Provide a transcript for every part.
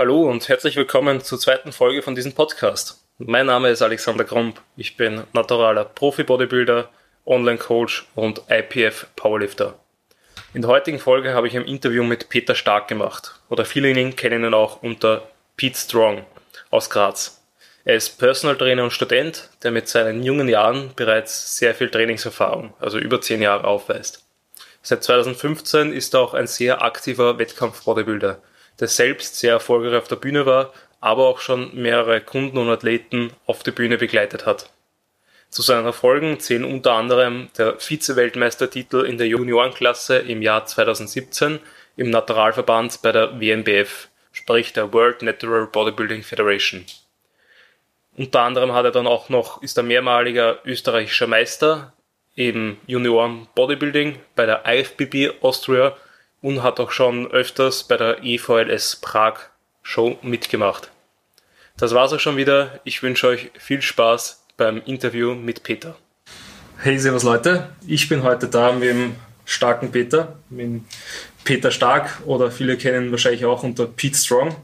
Hallo und herzlich willkommen zur zweiten Folge von diesem Podcast. Mein Name ist Alexander Krump. Ich bin naturaler Profi-Bodybuilder, Online-Coach und IPF-Powerlifter. In der heutigen Folge habe ich ein Interview mit Peter Stark gemacht. Oder viele ihn kennen ihn auch unter Pete Strong aus Graz. Er ist Personal Trainer und Student, der mit seinen jungen Jahren bereits sehr viel Trainingserfahrung, also über zehn Jahre aufweist. Seit 2015 ist er auch ein sehr aktiver Wettkampf-Bodybuilder der selbst sehr erfolgreich auf der Bühne war, aber auch schon mehrere Kunden und Athleten auf der Bühne begleitet hat. Zu seinen Erfolgen zählen unter anderem der Vize-Weltmeistertitel in der Juniorenklasse im Jahr 2017 im Naturalverband bei der WNBF, sprich der World Natural Bodybuilding Federation. Unter anderem hat er dann auch noch, ist er mehrmaliger österreichischer Meister im Junioren Bodybuilding bei der IFBB Austria und hat auch schon öfters bei der EVLS Prag Show mitgemacht. Das war's auch schon wieder. Ich wünsche euch viel Spaß beim Interview mit Peter. Hey, servus Leute. Ich bin heute da mit dem starken Peter, mit Peter Stark oder viele kennen wahrscheinlich auch unter Pete Strong.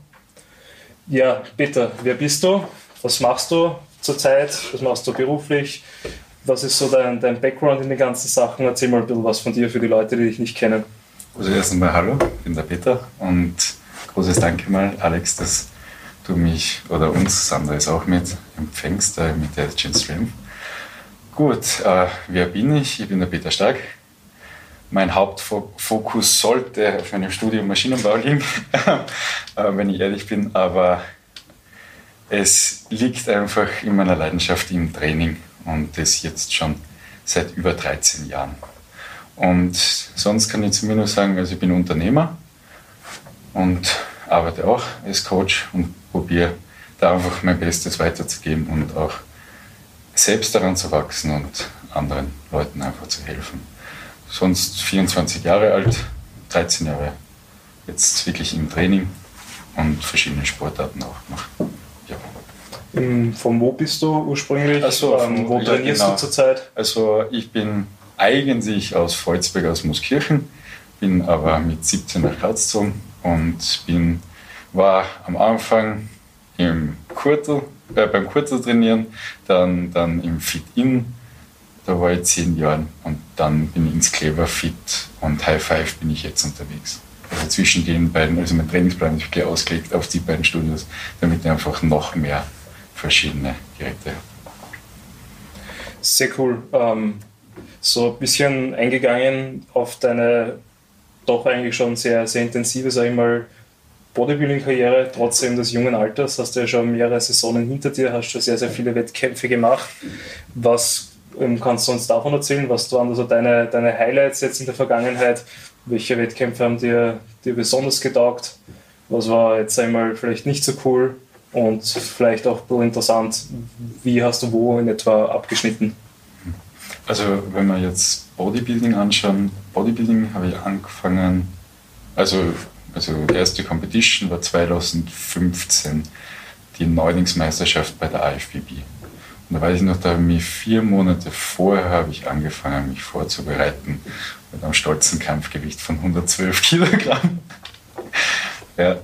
Ja, Peter, wer bist du? Was machst du zurzeit? Was machst du beruflich? Was ist so dein, dein Background in den ganzen Sachen? Erzähl mal ein bisschen was von dir für die Leute, die dich nicht kennen. Also erst einmal hallo, ich bin der Peter und großes Danke mal, Alex, dass du mich oder uns, Sandra ist auch mit, empfängst äh, mit der Gen Stream. Gut, äh, wer bin ich? Ich bin der Peter Stark. Mein Hauptfokus sollte auf meinem Studium Maschinenbau liegen, äh, wenn ich ehrlich bin, aber es liegt einfach in meiner Leidenschaft im Training und das jetzt schon seit über 13 Jahren. Und sonst kann ich zu mir nur sagen, also ich bin Unternehmer und arbeite auch als Coach und probiere da einfach mein Bestes weiterzugeben und auch selbst daran zu wachsen und anderen Leuten einfach zu helfen. Sonst 24 Jahre alt, 13 Jahre jetzt wirklich im Training und verschiedene Sportarten auch gemacht. Ja. Von wo bist du ursprünglich? Also, wo trainierst genau. du zurzeit? Also ich bin eigentlich aus Volzberg, aus Mooskirchen, bin aber mit 17 nach Graz gezogen und bin, war am Anfang im Kurtel, äh, beim Kurtel trainieren, dann, dann im Fit-In, da war ich zehn Jahre und dann bin ich ins Clever Fit und High Five bin ich jetzt unterwegs. Also zwischen den beiden, also mein Trainingsplan ist ausgelegt auf die beiden Studios, damit ich einfach noch mehr verschiedene Geräte habe. Sehr cool. Ähm, so ein bisschen eingegangen auf deine doch eigentlich schon sehr, sehr intensive, sag ich mal, Bodybuilding-Karriere, trotzdem des jungen Alters. Hast du ja schon mehrere Saisonen hinter dir, hast schon sehr, sehr viele Wettkämpfe gemacht. Was ähm, kannst du uns davon erzählen? Was waren also deine, deine Highlights jetzt in der Vergangenheit? Welche Wettkämpfe haben dir, dir besonders getaugt? Was war jetzt einmal vielleicht nicht so cool? Und vielleicht auch interessant, wie hast du wo in etwa abgeschnitten? Also wenn wir jetzt Bodybuilding anschauen, Bodybuilding habe ich angefangen, also, also erste Competition war 2015, die Neulingsmeisterschaft bei der IFBB. Und da weiß ich noch, da habe ich mich vier Monate vorher habe ich angefangen, mich vorzubereiten mit einem stolzen Kampfgewicht von 112 Kilogramm. ja,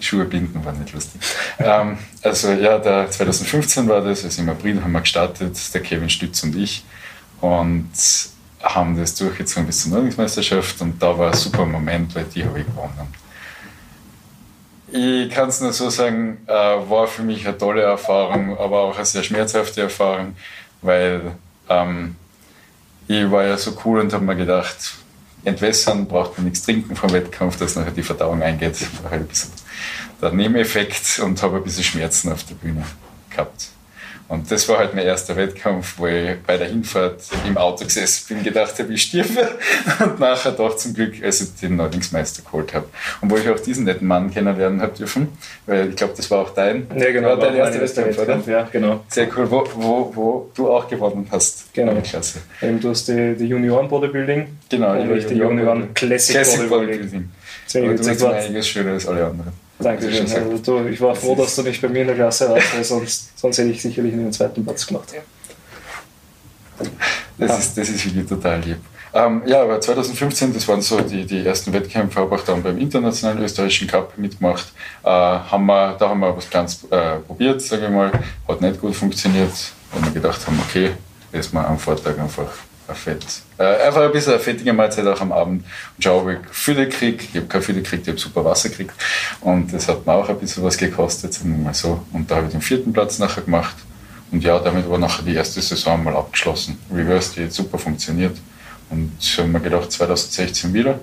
Schuhe binden war nicht lustig. ähm, also ja, der 2015 war das, also im April haben wir gestartet, der Kevin Stütz und ich und haben das durchgezogen bis zur Neulingsmeisterschaft und da war ein super Moment, weil die habe ich gewonnen. Ich kann es nur so sagen, äh, war für mich eine tolle Erfahrung, aber auch eine sehr schmerzhafte Erfahrung, weil ähm, ich war ja so cool und habe mir gedacht, entwässern braucht man nichts trinken vom Wettkampf, dass nachher die Verdauung eingeht. War halt ein bisschen der Nebeneffekt und habe ein bisschen Schmerzen auf der Bühne gehabt. Und das war halt mein erster Wettkampf, wo ich bei der Hinfahrt im Auto gesessen bin, gedacht habe, ich stirbe. Und nachher doch zum Glück, als ich den Neulingsmeister geholt habe. Und wo ich auch diesen netten Mann kennenlernen habe dürfen, weil ich glaube, das war auch dein, ja, genau, dein erster Wettkampf, oder? Ja, genau. Sehr cool, wo, wo, wo du auch gewonnen hast. Genau. Klasse. Eben, du hast die, die Junioren-Bodybuilding. Genau, und ich die Junioren Classic, Classic Bodybuilding. Bodybuilding. Sehr gut. Du machst einiges schöner als alle anderen. Dankeschön. Also du, ich war froh, dass du nicht bei mir in der Klasse warst, weil sonst, sonst hätte ich sicherlich den zweiten Platz gemacht. Das, ja. ist, das ist wirklich total lieb. Ähm, ja, aber 2015, das waren so die, die ersten Wettkämpfe, habe ich dann beim internationalen österreichischen Cup mitgemacht. Äh, haben wir, da haben wir was ganz äh, probiert, sage ich mal. Hat nicht gut funktioniert, weil wir gedacht haben, okay, erstmal am Vortag einfach ein Fett. Äh, einfach ein bisschen eine fettige Mahlzeit auch am Abend und schau, ob ich Fülle kriege. Ich habe keine Fülle gekriegt, ich habe super Wasser gekriegt. Und das hat mir auch ein bisschen was gekostet, sagen wir mal so. Und da habe ich den vierten Platz nachher gemacht. Und ja, damit war nachher die erste Saison mal abgeschlossen. Reverse, die hat super funktioniert. Und so haben wir gedacht, 2016 wieder.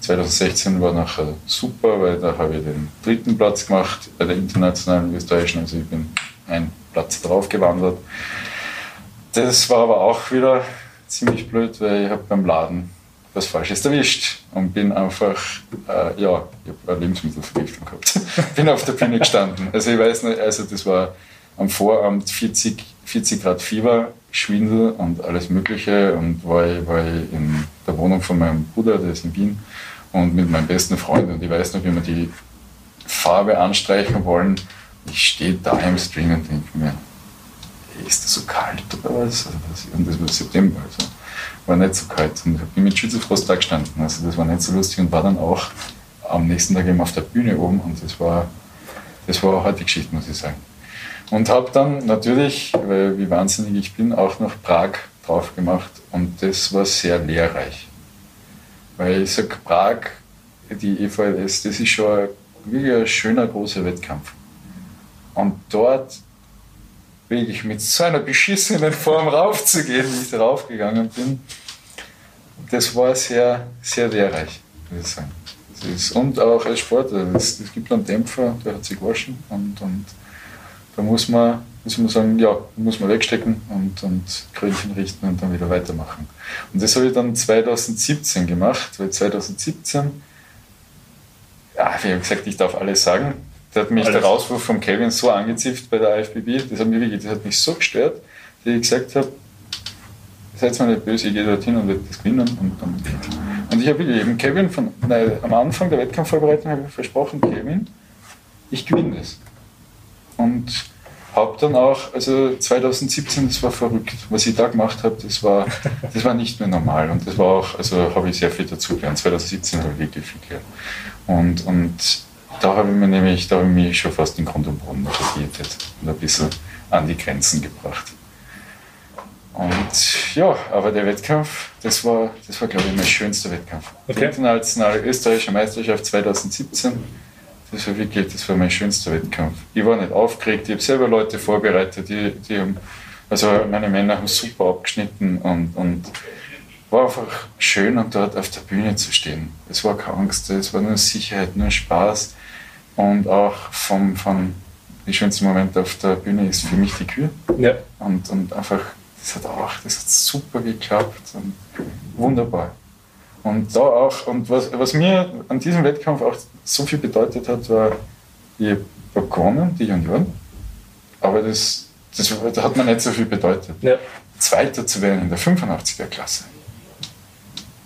2016 war nachher super, weil da habe ich den dritten Platz gemacht bei der internationalen österreichischen. Also ich bin einen Platz drauf gewandert. Das war aber auch wieder ziemlich blöd, weil ich habe beim Laden was Falsches erwischt und bin einfach, äh, ja, ich habe eine Lebensmittelvergiftung gehabt. bin auf der Bühne gestanden. Also ich weiß nicht, also das war am Vorabend 40, 40 Grad Fieber, Schwindel und alles Mögliche und war ich, war ich in der Wohnung von meinem Bruder, der ist in Wien, und mit meinem besten Freund und ich weiß noch, wie wir die Farbe anstreichen wollen. Ich stehe da im Stream und denke mir, ist das so kalt oder was? Und das war September, also war nicht so kalt. Und ich bin mit Schützenfrost da gestanden. Also das war nicht so lustig und war dann auch am nächsten Tag eben auf der Bühne oben und das war, das war eine Geschichte, muss ich sagen. Und habe dann natürlich, weil wie wahnsinnig ich bin, auch noch Prag drauf gemacht und das war sehr lehrreich. Weil ich sage, Prag, die EVLS, das ist schon ein, wirklich ein schöner, großer Wettkampf. Und dort wirklich mit so einer beschissenen Form raufzugehen, wie ich raufgegangen bin, das war sehr, sehr lehrreich, würde ich sagen. Ist, und auch als Sportler, es gibt einen Dämpfer, der hat sich gewaschen und, und da muss man, muss man sagen, ja, muss man wegstecken und, und Krönchen richten und dann wieder weitermachen. Und das habe ich dann 2017 gemacht, weil 2017, ja, wie gesagt, ich darf alles sagen, da hat mich Alles. der Rauswurf von Kevin so angezipft bei der IFBB, das hat mich, wirklich, das hat mich so gestört, dass ich gesagt habe, seid mal nicht böse, ich gehe dorthin und werde das gewinnen. Und, und, und ich habe eben Kevin von, nein, am Anfang der Wettkampfvorbereitung habe ich versprochen, Kevin, ich gewinne das. Und habe dann auch, also 2017, das war verrückt. Was ich da gemacht habe, das war, das war nicht mehr normal. Und das war auch, also habe ich sehr viel dazugelernt. 2017 habe ich wirklich viel gelernt. Und, und da habe ich mir nämlich, da habe ich mich schon fast in Grund und Boden motiviert und ein bisschen an die Grenzen gebracht. Und ja, aber der Wettkampf, das war, das war glaube ich, mein schönster Wettkampf. Okay. Die internationale österreichische Meisterschaft 2017, das war wirklich, das war mein schönster Wettkampf. Ich war nicht aufgeregt, ich habe selber Leute vorbereitet, die, die haben, also meine Männer haben super abgeschnitten und, und war einfach schön, und dort auf der Bühne zu stehen. Es war keine Angst, es war nur Sicherheit, nur Spaß. Und auch vom, vom die schönsten Momente auf der Bühne ist für mich die Kühe. Ja. Und, und einfach, das hat auch, das hat super geklappt und wunderbar. Und da auch, und was, was mir an diesem Wettkampf auch so viel bedeutet hat, war, ich habe gewonnen, die Junioren, aber das, das, das hat mir nicht so viel bedeutet. Ja. Zweiter zu werden in der 85er Klasse,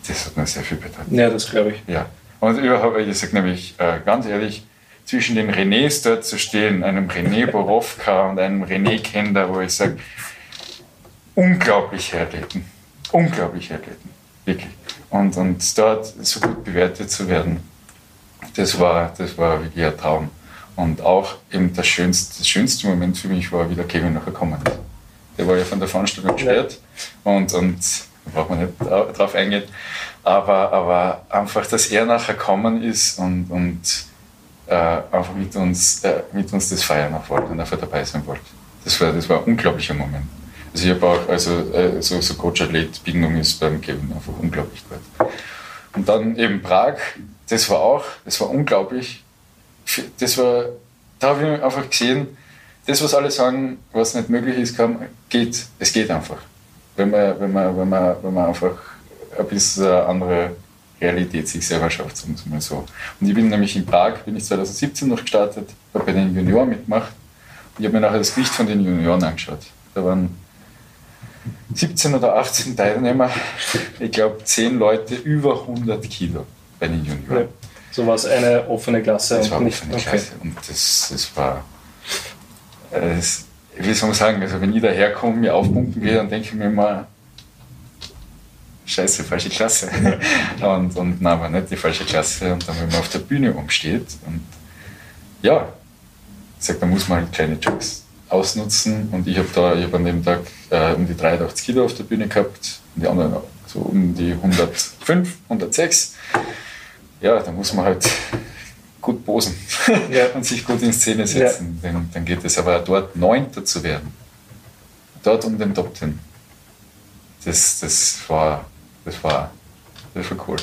das hat mir sehr viel bedeutet. Ja, das glaube ich. Ja. Und überhaupt, ich sage nämlich äh, ganz ehrlich, zwischen den Renés dort zu stehen, einem René Borowka und einem René Kender, wo ich sage, unglaubliche Athleten, unglaubliche Athleten, wirklich. Und, und dort so gut bewertet zu werden, das war, das war wirklich ein Traum. Und auch eben das schönste, das schönste Moment für mich war, wie der Kevin nachher gekommen ist. Der war ja von der Veranstaltung gesperrt und, und da braucht man nicht drauf eingehen. Aber, aber einfach, dass er nachher gekommen ist und, und einfach mit uns, äh, mit uns das feiern auch wollte und einfach dabei sein wollte. Das war, das war ein unglaublicher Moment. Also ich habe auch, also äh, so, so Coach-Athlet-Bindung ist beim Kevin einfach unglaublich gut. Und dann eben Prag, das war auch, das war unglaublich. Das war, da habe ich einfach gesehen, das, was alle sagen, was nicht möglich ist, kann, geht. Es geht einfach. Wenn man, wenn man, wenn man, wenn man einfach ein bisschen andere Realität sich selber schafft, sagen wir mal so. Und ich bin nämlich in Prag, bin ich 2017 noch gestartet, habe bei den Junioren mitgemacht und ich habe mir nachher das Gewicht von den Junioren angeschaut. Da waren 17 oder 18 Teilnehmer, ich glaube 10 Leute über 100 Kilo bei den Junioren. Ja. So war es eine offene Klasse. Das war eine offene okay. Klasse und das, das war, äh, das, wie soll man sagen, also wenn ich daherkomme, mir aufpumpen gehe, dann denke ich mir mal, scheiße, falsche Klasse. und, und nein, war nicht die falsche Klasse. Und dann, wenn man auf der Bühne umsteht und ja, ich sag, da muss man halt kleine Jokes ausnutzen. Und ich habe da, ich habe an dem Tag äh, um die 83 Kilo auf der Bühne gehabt und die anderen so um die 105, 106. Ja, da muss man halt gut posen ja. und sich gut in Szene setzen. Ja. Dann, dann geht es aber dort Neunter zu werden. Dort um den Top Ten. Das, das, war, das, war, das war cool.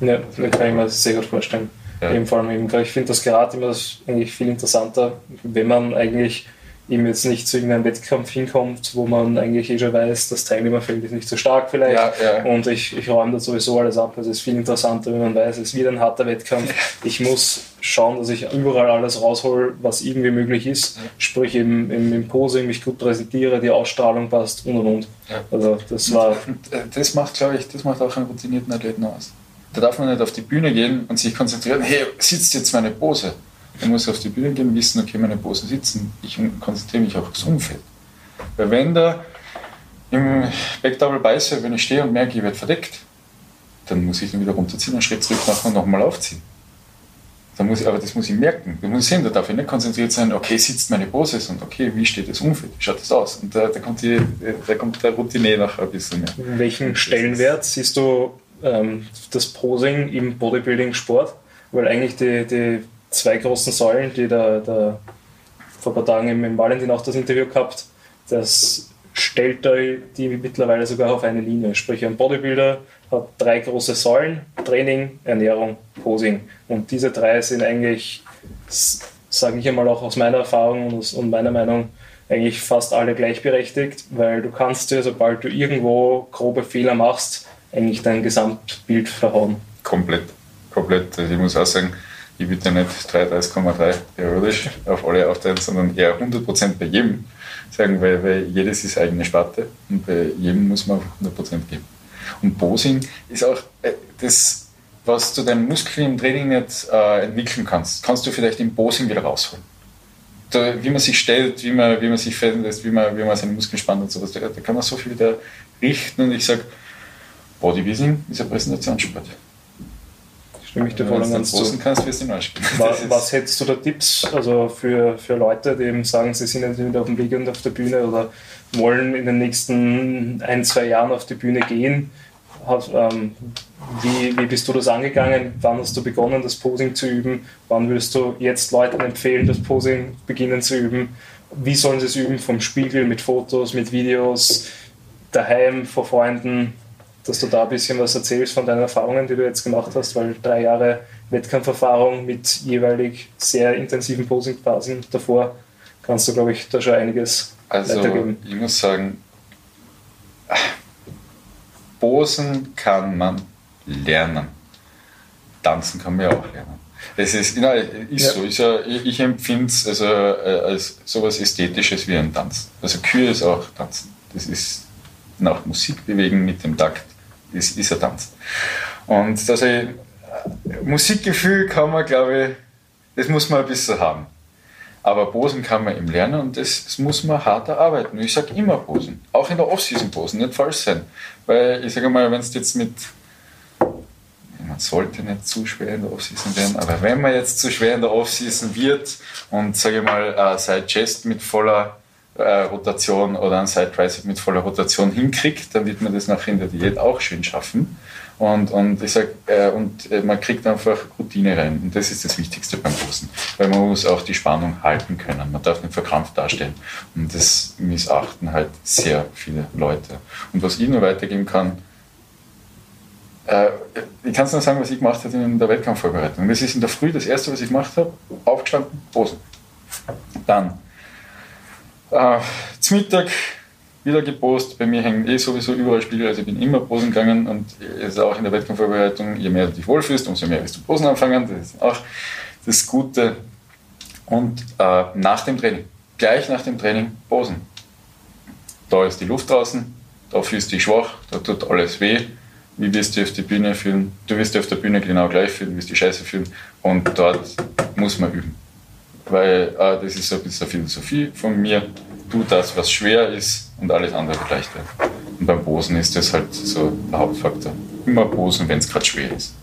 Ja, das kann ich mir sehr gut vorstellen. Ja. Eben vor allem ich finde das gerade immer eigentlich viel interessanter, wenn man eigentlich eben jetzt nicht zu irgendeinem Wettkampf hinkommt, wo man eigentlich eh schon weiß, das Teilnehmerfeld ist nicht so stark vielleicht ja, ja. und ich, ich räume da sowieso alles ab. Also es ist viel interessanter, wenn man weiß, es wird ein harter Wettkampf. Ich muss schauen, dass ich überall alles raushol, was irgendwie möglich ist. Ja. Sprich eben im, im Posing mich gut präsentiere, die Ausstrahlung passt und und und. Also das war. Äh, das macht, glaube ich, das macht auch einen routinierten Athleten aus. Da darf man nicht auf die Bühne gehen und sich konzentrieren, hey, sitzt jetzt meine Pose er muss auf die Bühne gehen, wissen, okay, meine Posen sitzen. Ich konzentriere mich auf das Umfeld. Weil wenn da im Backdouble beiße, wenn ich stehe und merke, ich werde verdeckt, dann muss ich ihn wieder runterziehen, einen Schritt zurück machen und nochmal aufziehen. Dann muss ich, aber das muss ich merken. Das muss ich sehen, da darf ich nicht konzentriert sein, okay, sitzt meine Pose und okay, wie steht das Umfeld, wie schaut das aus? Und da, da, kommt, die, da kommt der Routine noch ein bisschen mehr. In welchen Stellenwert siehst du ähm, das Posing im Bodybuilding-Sport? Weil eigentlich die, die zwei großen Säulen, die da, da vor ein paar Tagen im Valentin auch das Interview gehabt, das stellt die mittlerweile sogar auf eine Linie. Sprich, ein Bodybuilder hat drei große Säulen, Training, Ernährung, Posing. Und diese drei sind eigentlich, sage ich einmal auch aus meiner Erfahrung und, und meiner Meinung, eigentlich fast alle gleichberechtigt, weil du kannst dir, sobald du irgendwo grobe Fehler machst, eigentlich dein Gesamtbild verhauen. Komplett, komplett. Also ich muss auch sagen, ich ja nicht 33,3 periodisch auf alle aufteilen, sondern eher 100% bei jedem sagen, weil, weil jedes ist eigene Sparte und bei jedem muss man 100% geben. Und Posing ist auch äh, das, was du deinen Muskeln im Training nicht äh, entwickeln kannst, kannst du vielleicht im Posing wieder rausholen. Da, wie man sich stellt, wie man, wie man sich fallen lässt, wie man, wie man seine Muskeln spannt und sowas, da, da kann man so viel wieder richten und ich sage, Bodybuilding ist ein Präsentationssport stimme ich dir voll und ganz zu. Kannst, wirst du was, was hättest du da Tipps also für, für Leute, die eben sagen, sie sind jetzt wieder auf dem Weg und auf der Bühne oder wollen in den nächsten ein, zwei Jahren auf die Bühne gehen? Hat, ähm, wie, wie bist du das angegangen? Wann hast du begonnen, das Posing zu üben? Wann würdest du jetzt Leuten empfehlen, das Posing beginnen zu üben? Wie sollen sie es üben? Vom Spiegel, mit Fotos, mit Videos, daheim, vor Freunden? Dass du da ein bisschen was erzählst von deinen Erfahrungen, die du jetzt gemacht hast, weil drei Jahre Wettkampferfahrung mit jeweilig sehr intensiven Posingphasen davor kannst du, glaube ich, da schon einiges also, weitergeben. Ich muss sagen, Posen kann man lernen. Tanzen kann man ja auch lernen. Es ist, na, ist ja. so. Ist ja, ich empfinde es also, äh, als sowas Ästhetisches wie ein Tanz. Also Kühe ist auch Tanzen. Das ist nach Musik bewegen mit dem Takt ist, ist ein Tanz. Und also, Musikgefühl kann man, glaube ich, das muss man ein bisschen haben. Aber Posen kann man eben lernen und das, das muss man hart erarbeiten. Ich sage immer Posen, auch in der Off-Season Posen, nicht falsch sein. Weil ich sage mal, wenn es jetzt mit, man sollte nicht zu schwer in der Off-Season werden, aber wenn man jetzt zu schwer in der Off-Season wird und sage ich mal, äh, Side Chest mit voller äh, Rotation oder ein Side Tricep mit voller Rotation hinkriegt, dann wird man das nachher in der Diät auch schön schaffen. Und, und, ich sag, äh, und äh, man kriegt einfach Routine rein. Und das ist das Wichtigste beim Posen. Weil man muss auch die Spannung halten können. Man darf nicht verkrampft darstellen. Und das missachten halt sehr viele Leute. Und was ich nur weitergeben kann, äh, ich kann es nur sagen, was ich gemacht habe in der Wettkampfvorbereitung. Das ist in der Früh das erste, was ich gemacht habe. Aufgestanden, Posen. Dann äh, zum Mittag wieder gepostet. Bei mir hängen eh sowieso überall Spiegel, also ich bin immer posen gegangen und es ist auch in der Wettkampfvorbereitung, je mehr du dich wohlfühlst, umso mehr wirst du posen anfangen. Das ist auch das Gute. Und äh, nach dem Training, gleich nach dem Training posen. Da ist die Luft draußen, da fühlst du dich schwach, da tut alles weh. Wie wirst du auf die Bühne fühlen? Du wirst dich auf der Bühne genau gleich fühlen, wirst die Scheiße fühlen und dort muss man üben weil äh, das ist so ein bisschen Philosophie von mir. Tu das, was schwer ist und alles andere wird leicht werden. Und beim Posen ist das halt so der Hauptfaktor. Immer posen, wenn es gerade schwer ist.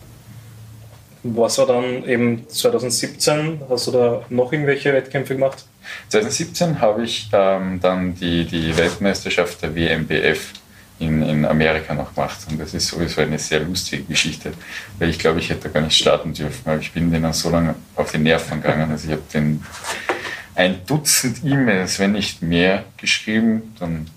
Was war dann eben 2017? Hast du da noch irgendwelche Wettkämpfe gemacht? 2017 habe ich ähm, dann die, die Weltmeisterschaft der WMBF in, in Amerika noch gemacht. Und das ist sowieso eine sehr lustige Geschichte, weil ich glaube, ich hätte gar nicht starten dürfen, weil ich bin denen so lange auf die Nerven gegangen. Also ich habe den ein Dutzend E-Mails, wenn nicht mehr, geschrieben. Dann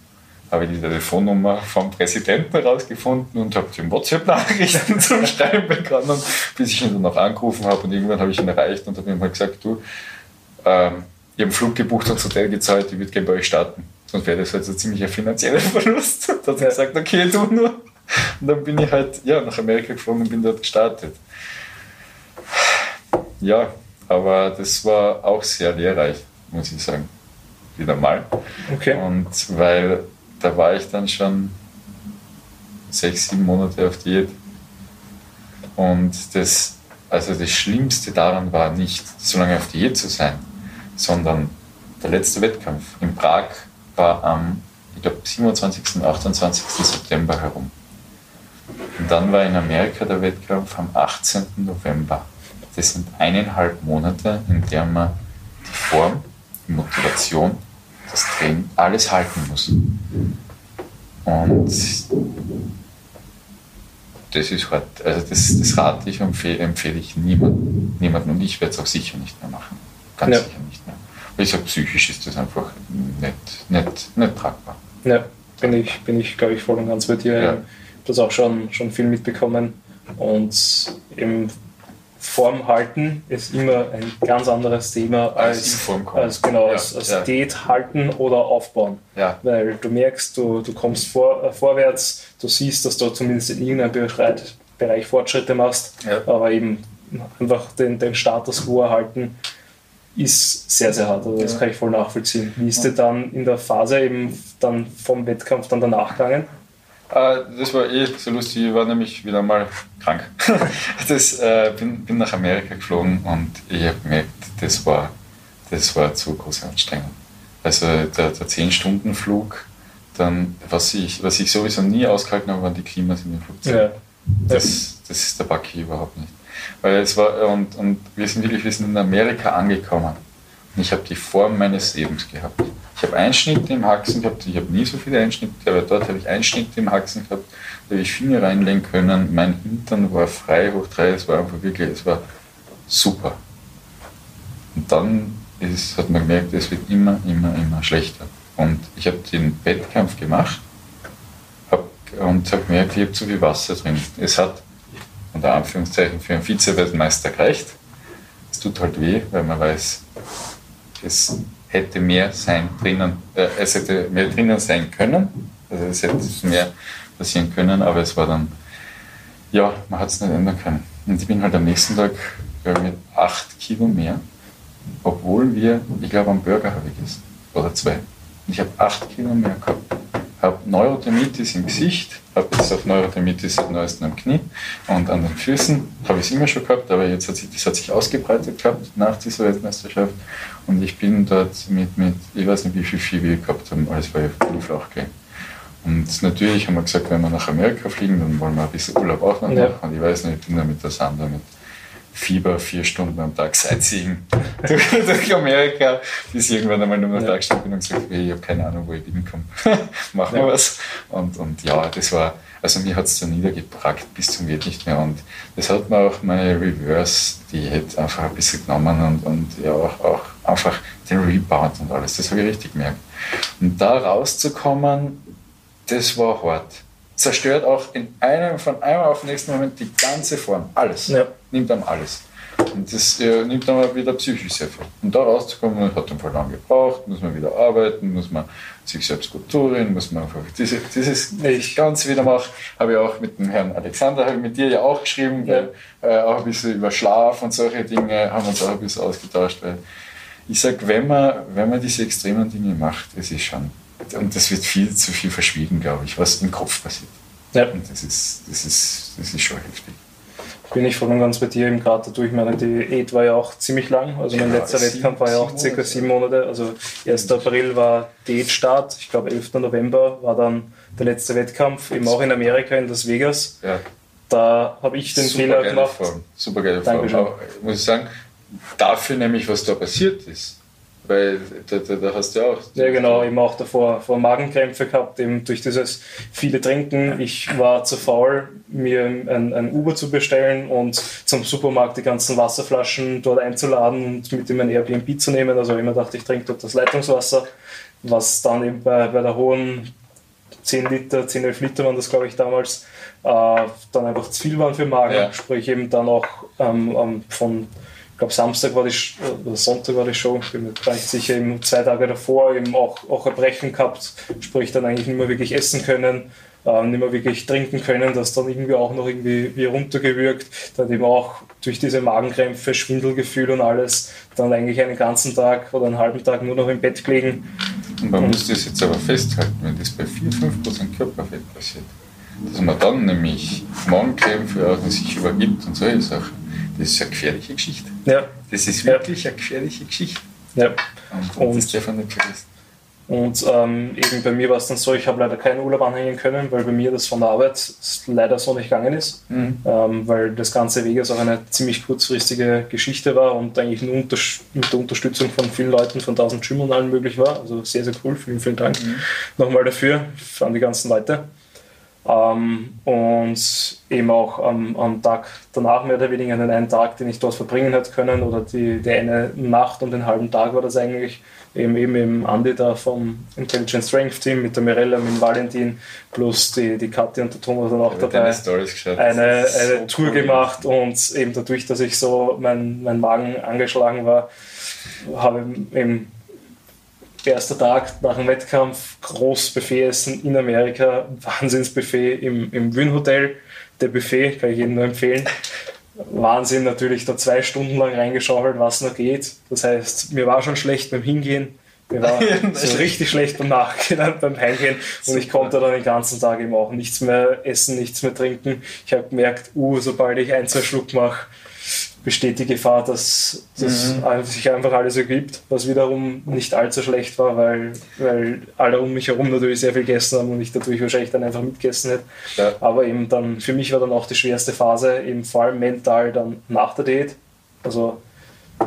habe ich die Telefonnummer vom Präsidenten herausgefunden und habe die WhatsApp-Nachrichten zum Schreiben begonnen, bis ich ihn dann noch angerufen habe und irgendwann habe ich ihn erreicht und habe ihm halt gesagt, du, ähm, ich habe einen Flug gebucht und das Hotel gezahlt, ich würde gerne bei euch starten. Sonst wäre das halt so ziemlich ein finanzieller Verlust. Da hat er gesagt, okay, du nur. Und dann bin ich halt ja, nach Amerika geflogen und bin dort gestartet. Ja, aber das war auch sehr lehrreich, muss ich sagen. Wieder mal. Okay. Und weil da war ich dann schon sechs, sieben Monate auf Diät. Und das, also das Schlimmste daran war nicht, so lange auf Diät zu sein, sondern der letzte Wettkampf in Prag war am, ich glaube, 27. 28. September herum. Und dann war in Amerika der Wettkampf am 18. November. Das sind eineinhalb Monate, in der man die Form, die Motivation, das Training, alles halten muss. Und das ist hart. Also das, das rate ich und empfehle, empfehle ich niemandem. Niemanden und ich werde es auch sicher nicht mehr machen. Ganz ja. sicher nicht ich sage, psychisch ist das einfach nicht, nicht, nicht tragbar. Ja, bin ich, bin ich glaube ich, voll und ganz bei dir. Ja. Ich habe das auch schon, schon viel mitbekommen. Und im Form halten ist immer ein ganz anderes Thema als, als, als genau, ja, als, als ja. Diät halten oder aufbauen. Ja. Weil du merkst, du, du kommst vor, äh, vorwärts, du siehst, dass du zumindest in irgendeinem Bereich, Bereich Fortschritte machst, aber eben einfach den, den Status quo erhalten ist sehr, sehr hart. Also das ja. kann ich voll nachvollziehen. Wie ist dir dann in der Phase eben dann vom Wettkampf dann danach gegangen? Äh, das war eh so lustig, ich war nämlich wieder mal krank. das, äh, bin, bin nach Amerika geflogen und ich habe gemerkt, das war, das war zu große Anstrengung. Also der, der 10-Stunden-Flug, dann, was ich, was ich sowieso nie ausgehalten habe, waren die Klimas in den Flugzeugen. Ja. Das, das ist der Backe überhaupt nicht. Weil es war, und, und wir sind wirklich, wir sind in Amerika angekommen. Und ich habe die Form meines Lebens gehabt. Ich habe Einschnitte im Haxen gehabt, ich habe nie so viele Einschnitte, aber dort habe ich Einschnitte im Haxen gehabt, da habe ich Finger reinlegen können, mein Hintern war frei hoch drei, es war einfach wirklich, es war super. Und dann ist, hat man gemerkt, es wird immer, immer, immer schlechter. Und ich habe den Wettkampf gemacht hab, und habe gemerkt, ich habe zu viel Wasser drin. Es hat unter Anführungszeichen für einen Vize-Weltmeister gereicht. Es tut halt weh, weil man weiß, es hätte mehr sein drinnen, äh, es hätte mehr drinnen sein können. Also es hätte mehr passieren können, aber es war dann, ja, man hat es nicht ändern können. Und ich bin halt am nächsten Tag mit acht Kilo mehr, obwohl wir, ich glaube, einen Burger habe ich gegessen. Oder zwei. Ich habe acht Kilo mehr gehabt habe Neurodermitis im Gesicht, habe jetzt auch Neurodermitis seit neuestem am Knie und an den Füßen. Habe ich es immer schon gehabt, aber jetzt hat sich, das hat sich ausgebreitet gehabt nach dieser Weltmeisterschaft. Und ich bin dort mit, mit ich weiß nicht, wie viel Vieh wir gehabt haben, alles war ja flach gehen. Und natürlich haben wir gesagt, wenn wir nach Amerika fliegen, dann wollen wir ein bisschen Urlaub auch noch ja. machen. Und ich weiß nicht, ich bin da mit der Sandra mit Fieber vier Stunden am Tag Sightseeing durch, durch Amerika, bis irgendwann einmal nur noch ja. gestanden bin und gesagt, hey, ich habe keine Ahnung, wo ich hinkomme. Machen wir ja. was. Und, und ja, das war, also mir hat es dann niedergebracht bis zum geht nicht mehr. Und das hat mir auch meine Reverse, die hätte einfach ein bisschen genommen und, und ja auch, auch einfach den Rebound und alles. Das habe ich richtig gemerkt. Und da rauszukommen, das war hart zerstört auch in einem, von einem auf den nächsten Moment die ganze Form. Alles. Ja. Nimmt dann alles. Und das äh, nimmt dann wieder psychisch sehr viel. Und da rauszukommen, hat dann voll lange gebraucht, muss man wieder arbeiten, muss man sich selbst gut tun, muss man einfach diese, dieses ich ganz wieder machen. Habe ich auch mit dem Herrn Alexander, habe ich mit dir ja auch geschrieben. Weil, äh, auch ein bisschen über Schlaf und solche Dinge haben wir uns auch ein bisschen ausgetauscht. Weil ich sage, wenn man, wenn man diese extremen Dinge macht, es ist schon und das wird viel zu viel verschwiegen, glaube ich, was im Kopf passiert. Ja. Und das ist, das ist, das ist schon heftig. Bin ich voll und ganz bei dir eben gerade dadurch. Meine Diät war ja auch ziemlich lang. Also mein genau, letzter Wettkampf war ja auch circa sieben Monate. Also 1. April war Diätstart. Ich glaube 11. November war dann der letzte Wettkampf, eben auch in Amerika in Las Vegas. Ja. Da habe ich den Super Fehler gemacht. Form. Super geile Form. Auch, muss ich sagen, dafür nämlich, was da passiert ist. Weil da, da, da, hast du ja auch. Ja, genau, eben auch davor vor Magenkrämpfe gehabt, eben durch dieses viele Trinken. Ich war zu faul, mir ein, ein Uber zu bestellen und zum Supermarkt die ganzen Wasserflaschen dort einzuladen und mit dem ein Airbnb zu nehmen. Also immer dachte ich, trinke dort das Leitungswasser, was dann eben bei, bei der hohen 10 Liter, 10, 11 Liter waren das, glaube ich, damals, äh, dann einfach zu viel waren für Magen. Ja. Sprich eben dann auch ähm, von ich glaube Samstag war die oder Sonntag war die Show, bin mir gar nicht sicher, eben zwei Tage davor eben auch, auch Erbrechen gehabt, sprich dann eigentlich nicht mehr wirklich essen können, äh, nicht mehr wirklich trinken können, das dann irgendwie auch noch irgendwie wie runtergewürgt, dann eben auch durch diese Magenkrämpfe, Schwindelgefühl und alles, dann eigentlich einen ganzen Tag oder einen halben Tag nur noch im Bett gelegen. Und man und muss das jetzt aber festhalten, wenn das bei 4-5% Körperfett passiert, dass man dann nämlich Magenkrämpfe auch sich übergibt und solche Sachen das ist eine gefährliche Geschichte. Ja. Das ist wirklich ja. eine gefährliche Geschichte. Ja. Und, und das darf man nicht vergessen. Und ähm, eben bei mir war es dann so, ich habe leider keinen Urlaub anhängen können, weil bei mir das von der Arbeit leider so nicht gegangen ist, mhm. ähm, weil das ganze Vegas auch eine ziemlich kurzfristige Geschichte war und eigentlich nur unter, mit der Unterstützung von vielen Leuten, von 1000 Gym und allen möglich war. Also sehr, sehr cool. Vielen, vielen Dank mhm. nochmal dafür, an die ganzen Leute. Ähm, und eben auch am, am, Tag danach mehr oder weniger den einen Tag, den ich dort verbringen hätte können oder die, die eine Nacht und den halben Tag war das eigentlich eben eben im Andi da vom Intelligent Strength Team mit der Mirella, mit dem Valentin plus die, die Katja und der Thomas dann auch ja, dabei eine, eine so Tour cool. gemacht und eben dadurch, dass ich so mein, mein Magen angeschlagen war, habe ich erster Tag nach dem Wettkampf, Großbuffet essen in Amerika, Wahnsinnsbuffet im, im Wynn Hotel. Der Buffet kann ich jedem nur empfehlen. Wahnsinn, natürlich da zwei Stunden lang reingeschaut, was noch geht. Das heißt, mir war schon schlecht beim Hingehen. Mir war so richtig schlecht beim Nachgehen, beim Heimgehen. Und ich konnte dann den ganzen Tag eben auch nichts mehr essen, nichts mehr trinken. Ich habe gemerkt, uh, sobald ich ein, zwei Schluck mache, besteht die Gefahr, dass, dass mhm. sich einfach alles ergibt, was wiederum nicht allzu schlecht war, weil, weil alle um mich herum natürlich sehr viel gegessen haben und ich dadurch wahrscheinlich dann einfach mitgegessen hätte. Ja. Aber eben dann, für mich war dann auch die schwerste Phase, eben vor allem mental dann nach der Diät. Also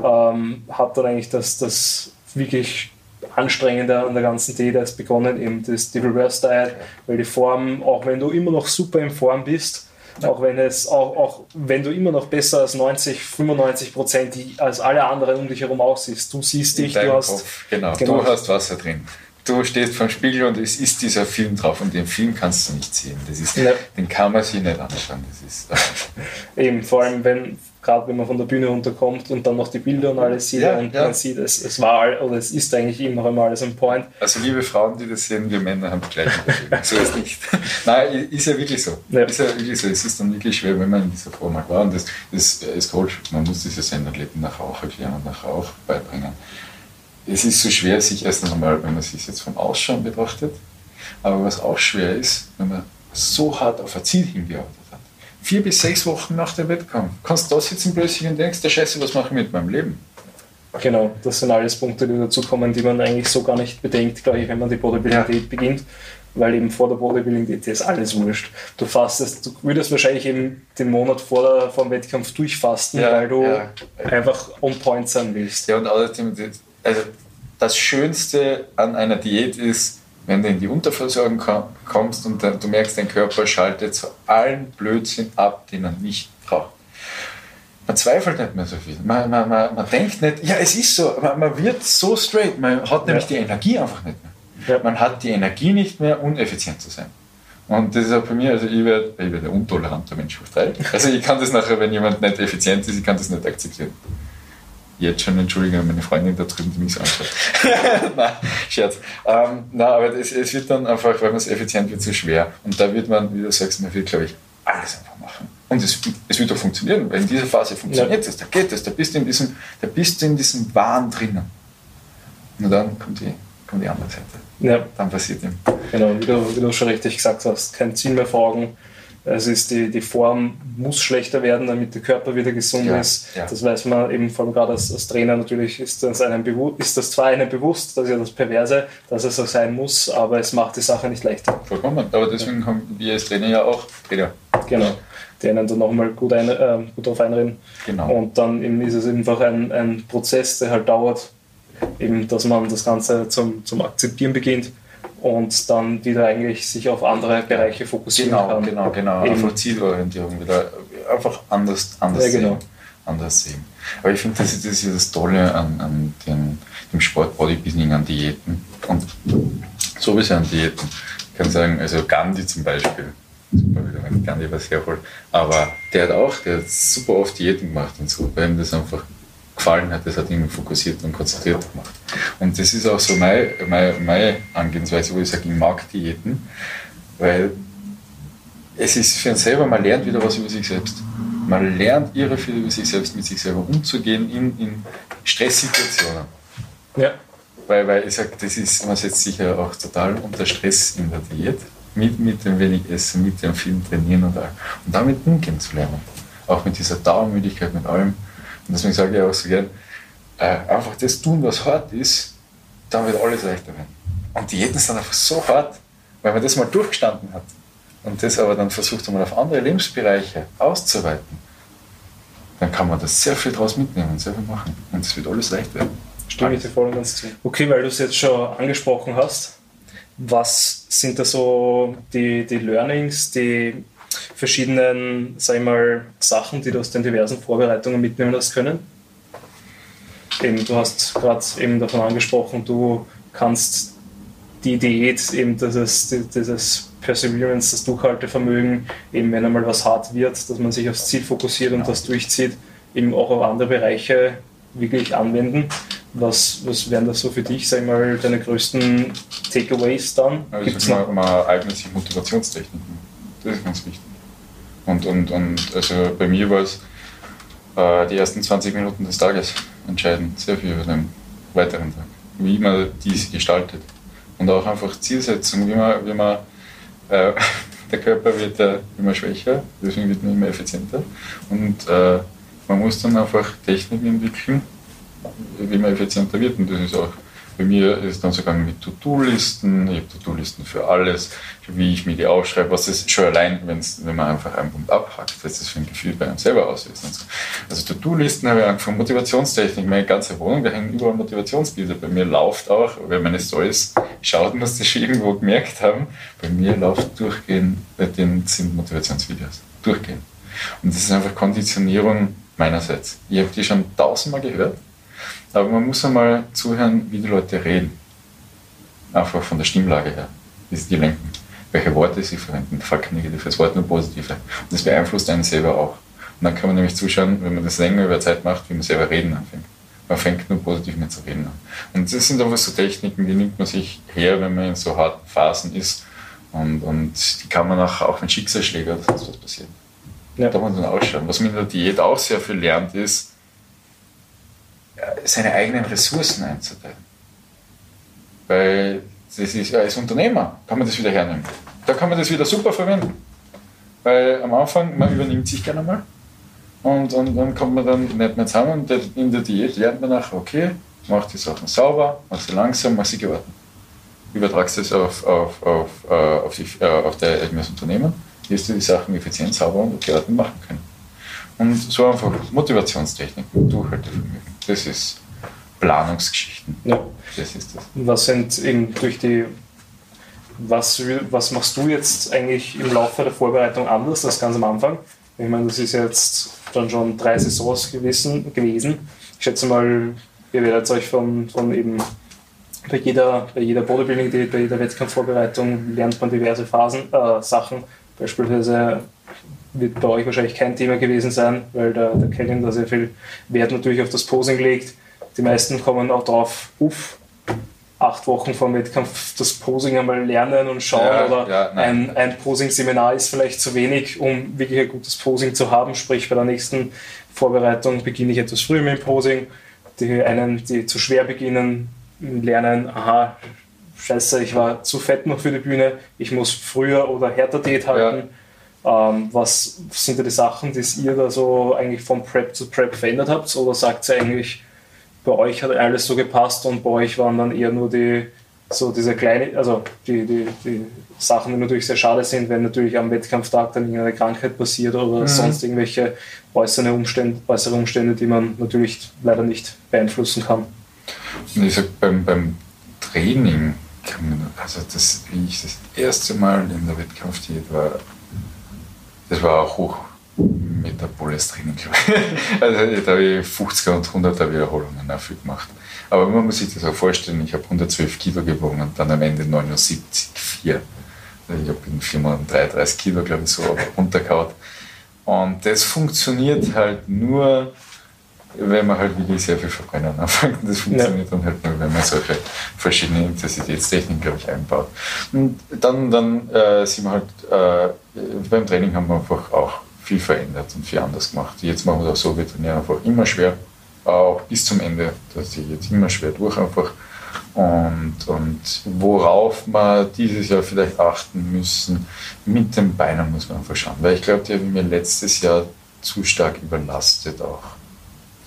ähm, hat dann eigentlich das, das wirklich Anstrengende an der ganzen Diät erst begonnen, eben das, die Reverse Diet, weil die Form, auch wenn du immer noch super in Form bist, auch wenn es auch, auch wenn du immer noch besser als 90, 95 Prozent als alle anderen um dich herum aussiehst. Du siehst dich, du hast. Kopf. Genau, genau, du hast Wasser drin. Du stehst vor dem Spiegel und es ist dieser Film drauf und den Film kannst du nicht sehen. Das ist, ja. Den kann man sich nicht anschauen. Das ist, Eben, vor allem wenn, gerade wenn man von der Bühne runterkommt und dann noch die Bilder und alles sieht ja, und ja. man sieht, es, es war oder es ist eigentlich immer einmal alles ein Point. Also liebe Frauen, die das sehen, wir Männer haben gleich So ist nicht. Nein, ist ja wirklich so. Ja. Ist ja wirklich so. Es ist dann wirklich schwer, wenn man in dieser Form war. Und das, das ist Coach, man muss diese Senderathleten nach Rauch erklären und nach Rauch beibringen. Es ist so schwer, sich erst einmal, wenn man sich jetzt vom Ausschauen betrachtet, aber was auch schwer ist, wenn man so hart auf ein Ziel hingearbeitet vier bis sechs Wochen nach dem Wettkampf. Kannst du da sitzen plötzlich und denkst, der Scheiße, was mache ich mit meinem Leben? Genau, das sind alles Punkte, die dazukommen, die man eigentlich so gar nicht bedenkt, glaube ich, wenn man die Bodybuilding-Diät ja. beginnt. Weil eben vor der Bodybuilding-Diät ist alles wurscht. Du fastest, du würdest wahrscheinlich eben den Monat vor, der, vor dem Wettkampf durchfasten, ja, weil du ja. einfach on point sein willst. Ja, und außerdem, also das Schönste an einer Diät ist, wenn du in die Unterversorgung kommst und du merkst, dein Körper schaltet zu allen Blödsinn ab, den er nicht braucht. Man zweifelt nicht mehr so viel. Man, man, man, man denkt nicht, ja, es ist so, man, man wird so straight. Man hat nämlich ja. die Energie einfach nicht mehr. Ja. Man hat die Energie nicht mehr, uneffizient zu sein. Und das ist auch bei mir, also ich werde, ich werde ein untoleranter Mensch auf drei. Also ich kann das nachher, wenn jemand nicht effizient ist, ich kann das nicht akzeptieren jetzt schon entschuldigen, meine Freundin da drüben, die mich so anschaut. nein, Scherz. Ähm, nein, aber es, es, wird dann einfach, weil man es effizient wird, zu schwer. Und da wird man, wie du sagst, man wird, glaube ich, alles einfach machen. Und es, es wird auch funktionieren, weil in dieser Phase funktioniert es, ja. da geht es, da bist du in diesem, da bist du in diesem Wahn drinnen. Und dann kommt die, kommt die andere Seite. Ja. Dann passiert ihm. Genau, wie du, wie du schon richtig gesagt hast, kein Ziel mehr vor Augen Es ist die, die Form muss schlechter werden, damit der Körper wieder gesund ja, ist. Ja. Das weiß man eben vor allem gerade als, als Trainer natürlich ist das, einem ist das zwar einem bewusst, das ist ja das Perverse, dass es so sein muss, aber es macht die Sache nicht leichter. Vollkommen, aber deswegen haben wir als Trainer ja auch Trainer. Genau die einen dann nochmal gut, ein, äh, gut drauf einreden. Genau. Und dann eben ist es einfach ein, ein Prozess, der halt dauert, eben, dass man das Ganze zum, zum Akzeptieren beginnt und dann wieder eigentlich sich auf andere Bereiche fokussieren genau, kann. Genau, genau, genau. Einfach Zielorientierung wieder, einfach anders, anders ja, genau. sehen. Anders sehen. Aber ich finde, das, das ist ja das Tolle an, an den, dem Sport Bodybuilding, an Diäten und sowieso an Diäten. Ich kann sagen, also Gandhi zum Beispiel, super wieder, wenn Gandhi was herholt, aber der hat auch, der hat super oft Diäten gemacht und so, weil ihm das einfach gefallen hat, das hat ihn fokussiert und konzentriert gemacht. Und das ist auch so meine, meine, meine Angehensweise, wo ich sage, ich mag Diäten, weil es ist für einen selber, man lernt wieder was über sich selbst. Man lernt irre viel über sich selbst, mit sich selber umzugehen in, in Stresssituationen. Ja. Weil, weil ich sage, das ist, man setzt sich ja auch total unter Stress in der Diät, mit, mit dem wenig Essen, mit dem vielen Trainieren und all. Und damit umgehen zu lernen. Auch mit dieser Dauermüdigkeit, mit allem. Und deswegen sage ich auch so gern, äh, einfach das tun, was hart ist, dann wird alles leichter werden. Und Diäten sind einfach so hart, weil man das mal durchgestanden hat und das aber dann versucht, einmal auf andere Lebensbereiche auszuweiten, dann kann man das sehr viel draus mitnehmen und sehr viel machen. Und es wird alles leicht werden. Stimme ich dir voll und ganz zu. Okay, weil du es jetzt schon angesprochen hast, was sind da so die, die Learnings, die verschiedenen, sag ich mal, Sachen, die du aus den diversen Vorbereitungen mitnehmen hast können? Eben, du hast gerade eben davon angesprochen, du kannst die Diät, eben dieses, dieses Perseverance, das Durchhaltevermögen, eben wenn einmal was hart wird, dass man sich aufs Ziel fokussiert und das durchzieht, eben auch auf andere Bereiche wirklich anwenden. Was, was wären das so für dich, sag ich mal, deine größten Takeaways dann? Also man, man eignet sich Motivationstechniken. Das ist ganz wichtig. Und, und, und also bei mir war es äh, die ersten 20 Minuten des Tages entscheidend, sehr viel über den weiteren Tag, wie man dies gestaltet. Und auch einfach Zielsetzung, wie man, wie man äh, der Körper wird ja immer schwächer, deswegen wird man immer effizienter. Und äh, man muss dann einfach Techniken entwickeln, wie man effizienter wird. Und das ist auch bei mir ist es dann sogar mit To-Do-Listen, ich habe To-Do-Listen für alles, wie ich mir die aufschreibe, was ist schon allein, wenn man einfach einen Punkt abhackt, was das für ein Gefühl bei einem selber auslöst. So. Also To-Do-Listen habe ich angefangen, Motivationstechnik, meine ganze Wohnung, da hängen überall Motivationsbilder. Bei mir läuft auch, weil meine Stories schaut, muss das schon irgendwo gemerkt haben, bei mir läuft durchgehend, bei denen sind Motivationsvideos. Durchgehend. Und das ist einfach Konditionierung meinerseits. Ich habe die schon tausendmal gehört aber man muss einmal zuhören, wie die Leute reden. Einfach von der Stimmlage her, wie sie die lenken. Welche Worte sie verwenden. Fuck negatives Wort, nur positive. Und das beeinflusst einen selber auch. Und dann kann man nämlich zuschauen, wenn man das länger über Zeit macht, wie man selber reden anfängt. Man fängt nur positiv mit zu reden an. Und das sind einfach so Techniken, die nimmt man sich her, wenn man in so harten Phasen ist. Und, und die kann man auch, auch mit Schicksalsschlägen oder sonst was passieren. Ja. Da muss man dann ausschauen. Was man in der Diät auch sehr viel lernt, ist, seine eigenen Ressourcen einzuteilen. Weil das ist, als Unternehmer kann man das wieder hernehmen. Da kann man das wieder super verwenden. Weil am Anfang, man übernimmt sich gerne mal und, und dann kommt man dann nicht mehr zusammen und in der Diät lernt man nachher, okay, mach die Sachen sauber, mach sie langsam, mach sie geordnet. Übertragst das auf, auf, auf, äh, auf, die, äh, auf dein eigenes Unternehmen, wirst du die Sachen effizient, sauber und geordnet machen können. Und so einfach Motivationstechnik, Durchhaltevermögen. Das ist Planungsgeschichten. Ja. Das ist das. Was sind eben durch die was, was machst du jetzt eigentlich im Laufe der Vorbereitung anders als ganz am Anfang? Ich meine, das ist jetzt dann schon drei Saisons gewesen. gewesen. Ich schätze mal, ihr werdet euch von, von eben bei jeder, bei jeder Bodybuilding, bei jeder Wettkampfvorbereitung lernt man diverse Phasen, äh, Sachen. Beispielsweise wird bei euch wahrscheinlich kein Thema gewesen sein, weil der, der Kevin da sehr viel Wert natürlich auf das Posing legt. Die meisten kommen auch drauf, uff, acht Wochen vor dem Wettkampf das Posing einmal lernen und schauen ja, oder ja, ein, ein Posing-Seminar ist vielleicht zu wenig, um wirklich ein gutes Posing zu haben. Sprich, bei der nächsten Vorbereitung beginne ich etwas früher mit dem Posing. Die einen, die zu schwer beginnen, lernen, aha, scheiße, ich war zu fett noch für die Bühne, ich muss früher oder härter Diät halten. Ja Ähm, was sind da die Sachen, die ihr da so eigentlich von Prep zu Prep verändert habt? Oder sagt ihr eigentlich, bei euch hat alles so gepasst und bei euch waren dann eher nur die, so diese kleine, also die, die, die Sachen, die natürlich sehr schade sind, wenn natürlich am Wettkampftag dann irgendeine Krankheit passiert oder mhm. sonst irgendwelche äußere Umstände, äußere Umstände, die man natürlich leider nicht beeinflussen kann. Ich sag, beim, beim Training, also das, wie ich das erste Mal in der Wettkampfdiät war, das war auch hoch metaboles Training, glaube ich. Also da habe ich 50er und 100er Wiederholungen viel gemacht. Aber man muss sich das auch vorstellen, ich habe 112 Kilo gewogen und dann am Ende 79,4. Also ich habe in vier Monaten 33 Kilo, glaube ich, so runtergehauen. Und das funktioniert halt nur, wenn man halt wirklich sehr viel Verbrennen anfängt. Das funktioniert ja. dann halt nur, wenn man solche verschiedene Intensitätstechniken, glaube ich, einbaut. Und dann, dann äh, sind wir halt, äh, beim Training haben wir einfach auch viel verändert und viel anders gemacht. Jetzt machen wir das so, wir trainieren einfach immer schwer, auch bis zum Ende, dass ich jetzt immer schwer durch einfach. Und, und worauf wir dieses Jahr vielleicht achten müssen, mit den Beinen muss man einfach schauen. Weil ich glaube, die haben mir letztes Jahr zu stark überlastet auch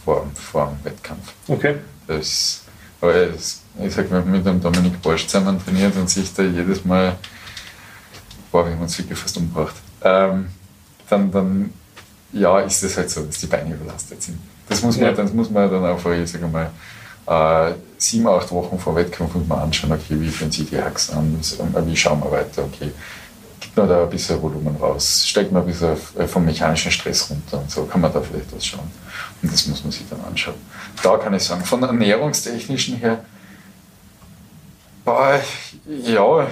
vor, vor dem Wettkampf. Okay. Das, aber das, ich sag mal, mit dem Dominik Borsch zusammen trainiert und sich da jedes Mal, boah, wir haben uns wirklich fast umgebracht, ähm, dann, dann ja, ist es halt so, dass die Beine überlastet sind. Das muss man, ja. das muss man dann auch ich sage mal, äh, sieben, acht Wochen vor Wettkampf muss man anschauen, okay, wie fühlen sich die Hacks an, wie schauen wir weiter, okay, gibt man da ein bisschen Volumen raus, steigt man ein bisschen äh, vom mechanischen Stress runter und so kann man da vielleicht was schauen. Und das muss man sich dann anschauen. Da kann ich sagen, von ernährungstechnischen her, boah, ja,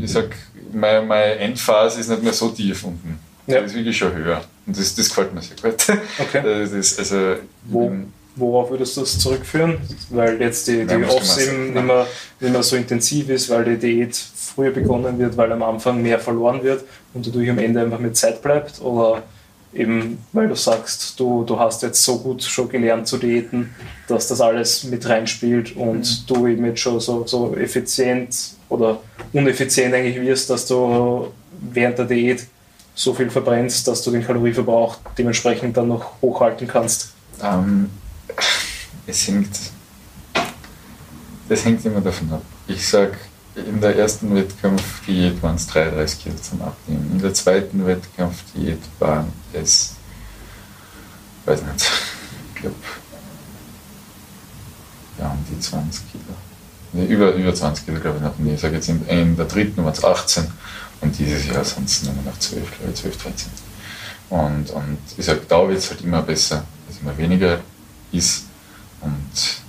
ich sag, meine, meine Endphase ist nicht mehr so tief unten. Ja. Das ist wirklich schon höher. Und das, das gefällt mir sehr gut. Okay. Das, also, Wo, worauf würdest du das zurückführen? Weil jetzt die, die Off-Season nicht mehr, nicht mehr so intensiv ist, weil die Diät früher begonnen wird, weil am Anfang mehr verloren wird und dadurch am Ende einfach mit Zeit bleibt? Oder eben, weil du sagst, du, du hast jetzt so gut schon gelernt zu diäten, dass das alles mit reinspielt und mhm. du eben jetzt schon so, so effizient oder uneffizient eigentlich wirst, dass du während der Diät so viel verbrennst, dass du den Kalorieverbrauch dementsprechend dann noch hochhalten kannst? Ähm, es hängt, das hängt immer davon ab. Ich sage, in der ersten Wettkampfdiät waren es 33 Kilo zum Abnehmen. In der zweiten Wettkampfdiät waren es, weiß nicht, ich glaube, ja, um die 20 Kilo. Nee, über, über 20 Kilo, glaube ich, noch. Nee, ich sage jetzt in, in der dritten waren es 18 und dieses Jahr sind es nur noch 12, glaube ich, 12, 13. Und, und ich sage, da wird es halt immer besser, dass immer weniger ist. Und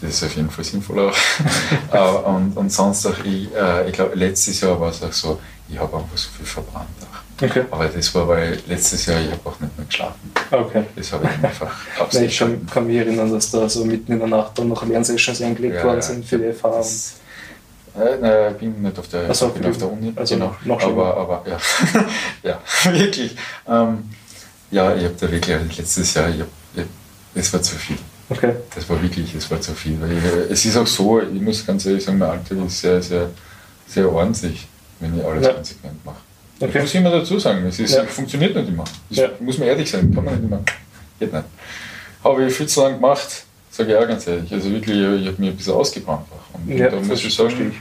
das ist auf jeden Fall sinnvoll auch. und, und sonst auch, ich, äh, ich glaube, letztes Jahr war es auch so, ich habe einfach so viel verbrannt auch. Okay. Aber das war, weil letztes Jahr ich habe auch nicht mehr geschlafen. Okay. Das habe ich einfach absolut. ich kann mich erinnern, dass da so mitten in der Nacht dann noch Lernsessions eingelegt ja, worden sind für die FH. Äh, ich bin nicht auf der, so, bin auf der Uni, also genau. noch aber, aber ja, ja wirklich. Ähm, ja, ich habe da wirklich letztes Jahr, ich hab, ich, es war zu viel. Okay. Das war wirklich, es war zu viel. Ich, es ist auch so, ich muss ganz ehrlich sagen, mein Alltag ist sehr, sehr, sehr ordentlich, wenn ich alles ja. konsequent mache. Okay. Ich muss immer dazu sagen, es ist, ja. funktioniert nicht immer. Das ja. muss man ehrlich sein, kann man nicht immer. Geht nicht. Habe ich viel zu lange gemacht, sage ich auch ganz ehrlich. Also wirklich, ich habe mich ein bisschen ausgebrannt. Und, ja, da muss ich sagen,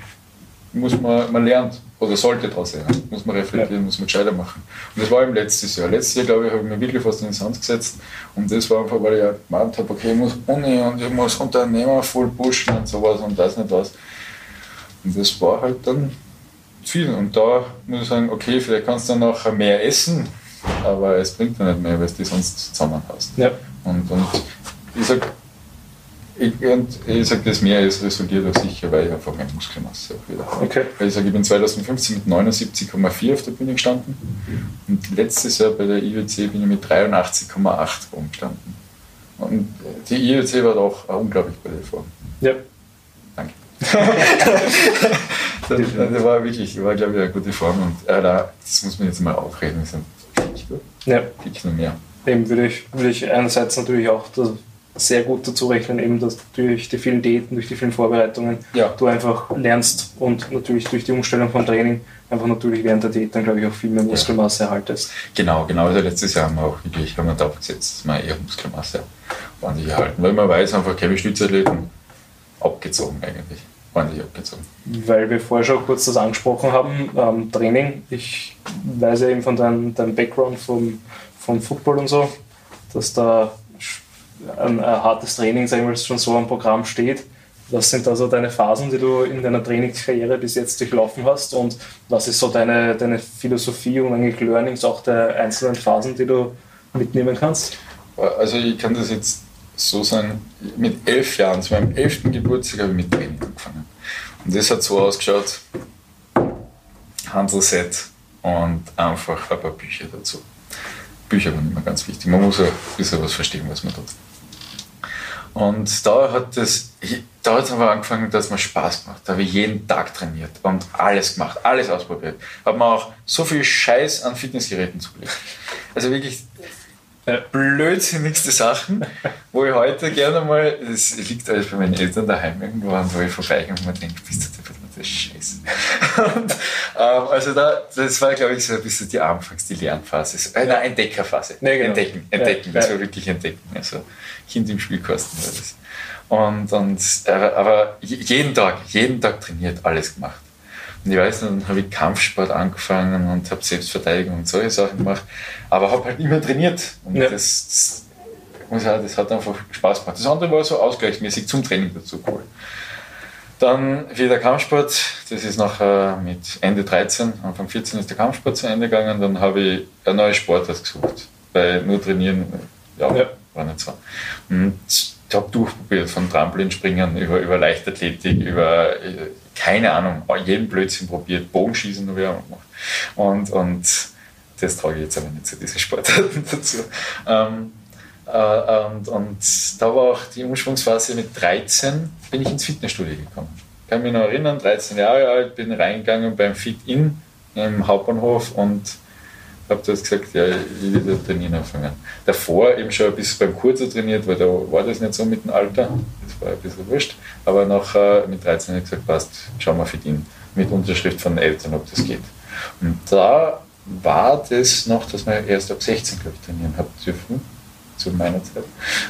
muss man, man lernt oder sollte daraus lernen, muss man reflektieren, ja. muss man gescheiter machen. Und das war im letztes Jahr. Letztes Jahr, glaube ich, habe ich mir wirklich fast in den Sand gesetzt und das war einfach, weil ich gemeint habe, okay, ich muss Uni und ich muss Unternehmer voll pushen und sowas und das nicht was. Und das war halt dann viel. Und da muss ich sagen, okay, vielleicht kannst du dann noch mehr essen, aber es bringt dir nicht mehr, weil du die sonst zusammenhast. Ja. Und, und ich sage, ich, ich sage, das mehr ist resultiert auch sicher, weil ich einfach meine Muskelmasse auch wieder habe. Okay. Weil ich sage, ich bin 2015 mit 79,4 auf der Bühne gestanden und letztes Jahr bei der IWC bin ich mit 83,8 rumgestanden. Und die IWC war doch eine unglaublich gute Form. Ja. Danke. das, das, war wirklich, war glaube ich eine gute Form und äh, das muss man jetzt mal aufreden, sind wirklich gut. Ja. Wirklich noch mehr. Eben würde ich, würde ich einerseits natürlich auch das sehr gut dazu rechnen, eben dass durch die vielen Diäten, durch die vielen Vorbereitungen Ja. du einfach lernst und natürlich durch die Umstellung vom Training einfach natürlich während der Diät dann glaube ich auch viel mehr Muskelmasse erhaltest. Genau, genau. Also letztes Jahr haben wir auch wirklich haben wir darauf gesetzt, dass wir eher Muskelmasse ordentlich erhalten. Weil man weiß einfach, keine Stützathleten abgezogen eigentlich. Ordentlich abgezogen. Weil wir vorher schon kurz das angesprochen haben, ähm, Training. Ich weiß ja eben von deinem, deinem Background vom, vom Football und so, dass da ein, ein hartes Training, sagen mal, schon so am Programm steht. Was sind also deine Phasen, die du in deiner Trainingskarriere bis jetzt durchlaufen hast? Und was ist so deine, deine Philosophie und eigentlich Learnings auch der einzelnen Phasen, die du mitnehmen kannst? Also ich kann das jetzt so sagen, mit elf Jahren, zu meinem elften Geburtstag habe ich mit Training angefangen. Und das hat so ausgeschaut, Handelset und einfach ein paar Bücher dazu. Bücher waren immer ganz wichtig. Man muss ja ein bisschen was verstehen, was man tut. Und da hat es, da hat es aber angefangen, dass mir Spaß gemacht. Da habe ich jeden Tag trainiert und alles gemacht, alles ausprobiert. Habe mir auch so viel Scheiß an Fitnessgeräten zugelegt. Also wirklich blödsinnigste Sachen, wo ich heute gerne mal, das liegt alles bei meinen Eltern daheim irgendwo, wo ich vorbeigehe und mir denke, bist du der das ist scheiße. und, ähm, also da, das war, glaube ich, so ein bisschen die Anfangs-, die Lernphase, äh, nein, Entdeckerphase. Nee, genau. Entdecken, entdecken, das Ja. war wirklich entdecken. Also Kind im Spielkasten das. Und, und, aber, aber jeden Tag, jeden Tag trainiert, alles gemacht. Und ich weiß, dann habe ich Kampfsport angefangen und habe Selbstverteidigung und solche Sachen gemacht, aber habe halt immer trainiert. Und Ja. das, das, sagen, das hat einfach Spaß gemacht. Das andere war so ausgleichsmäßig zum Training dazu cool. Dann wieder Kampfsport, das ist nachher mit Ende 13, Anfang 14 ist der Kampfsport zu Ende gegangen, dann habe ich ein neues Sportart gesucht, weil nur trainieren, ja, Ja. War nicht so. Und ich habe durchprobiert, von Trampolinspringen über, über Leichtathletik, über, äh, keine Ahnung, jeden Blödsinn probiert, Bogenschießen habe ich auch gemacht. Und, und das trage ich jetzt aber nicht zu diesen Sportarten dazu. Ähm, äh, und, und da war auch die Umschwungsphase mit 13, bin ich ins Fitnessstudio gekommen. Ich kann mich noch erinnern, 13 Jahre alt, bin reingegangen beim Fit-In im Hauptbahnhof und habe dort gesagt, ja, ich will da trainieren anfangen. Davor eben schon ein bisschen beim Kurzer trainiert, weil da war das nicht so mit dem Alter, das war ein bisschen wurscht. Aber nachher mit 13 habe ich gesagt, passt, schau mal Fit-In, mit Unterschrift von den Eltern, ob das geht. Und da war das noch, dass man erst ab 16, glaube ich, trainieren hat dürfen zu meiner Zeit.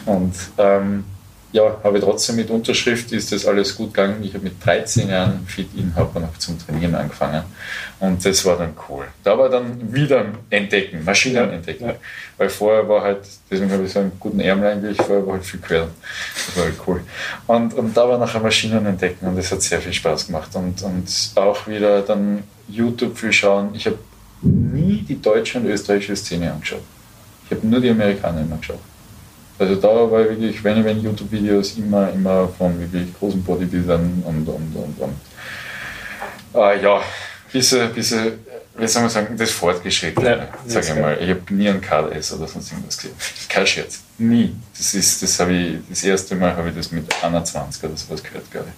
Und ähm, ja, habe trotzdem mit Unterschrift ist das alles gut gegangen. Ich habe mit 13 Jahren Fit in Hauptbahnhof zum Trainieren angefangen. Und das war dann cool. Da war dann wieder entdecken, Maschinen entdecken. Ja. Weil vorher war halt, deswegen habe ich so einen guten Ärmel eigentlich, vorher war halt viel quer. Das war halt cool. Und, und da war nachher Maschinen entdecken und das hat sehr viel Spaß gemacht. Und, und auch wieder dann YouTube viel schauen. Ich habe nie die deutsche und österreichische Szene angeschaut. Ich habe nur die Amerikaner immer geschaut. Also da war ich wirklich, wenn ich wenn YouTube-Videos immer, immer von wirklich großen Bodybuildern und, und, und, und äh, ja, bisschen, bisschen, wie soll man sagen, das Fortgeschrittene, Ja, sage ich mal. Ich habe nie einen KDS oder sonst irgendwas gesehen. Kein Scherz. Nie. Das ist, das habe ich, das erste Mal habe ich das mit 21 oder sowas gehört, glaube ich.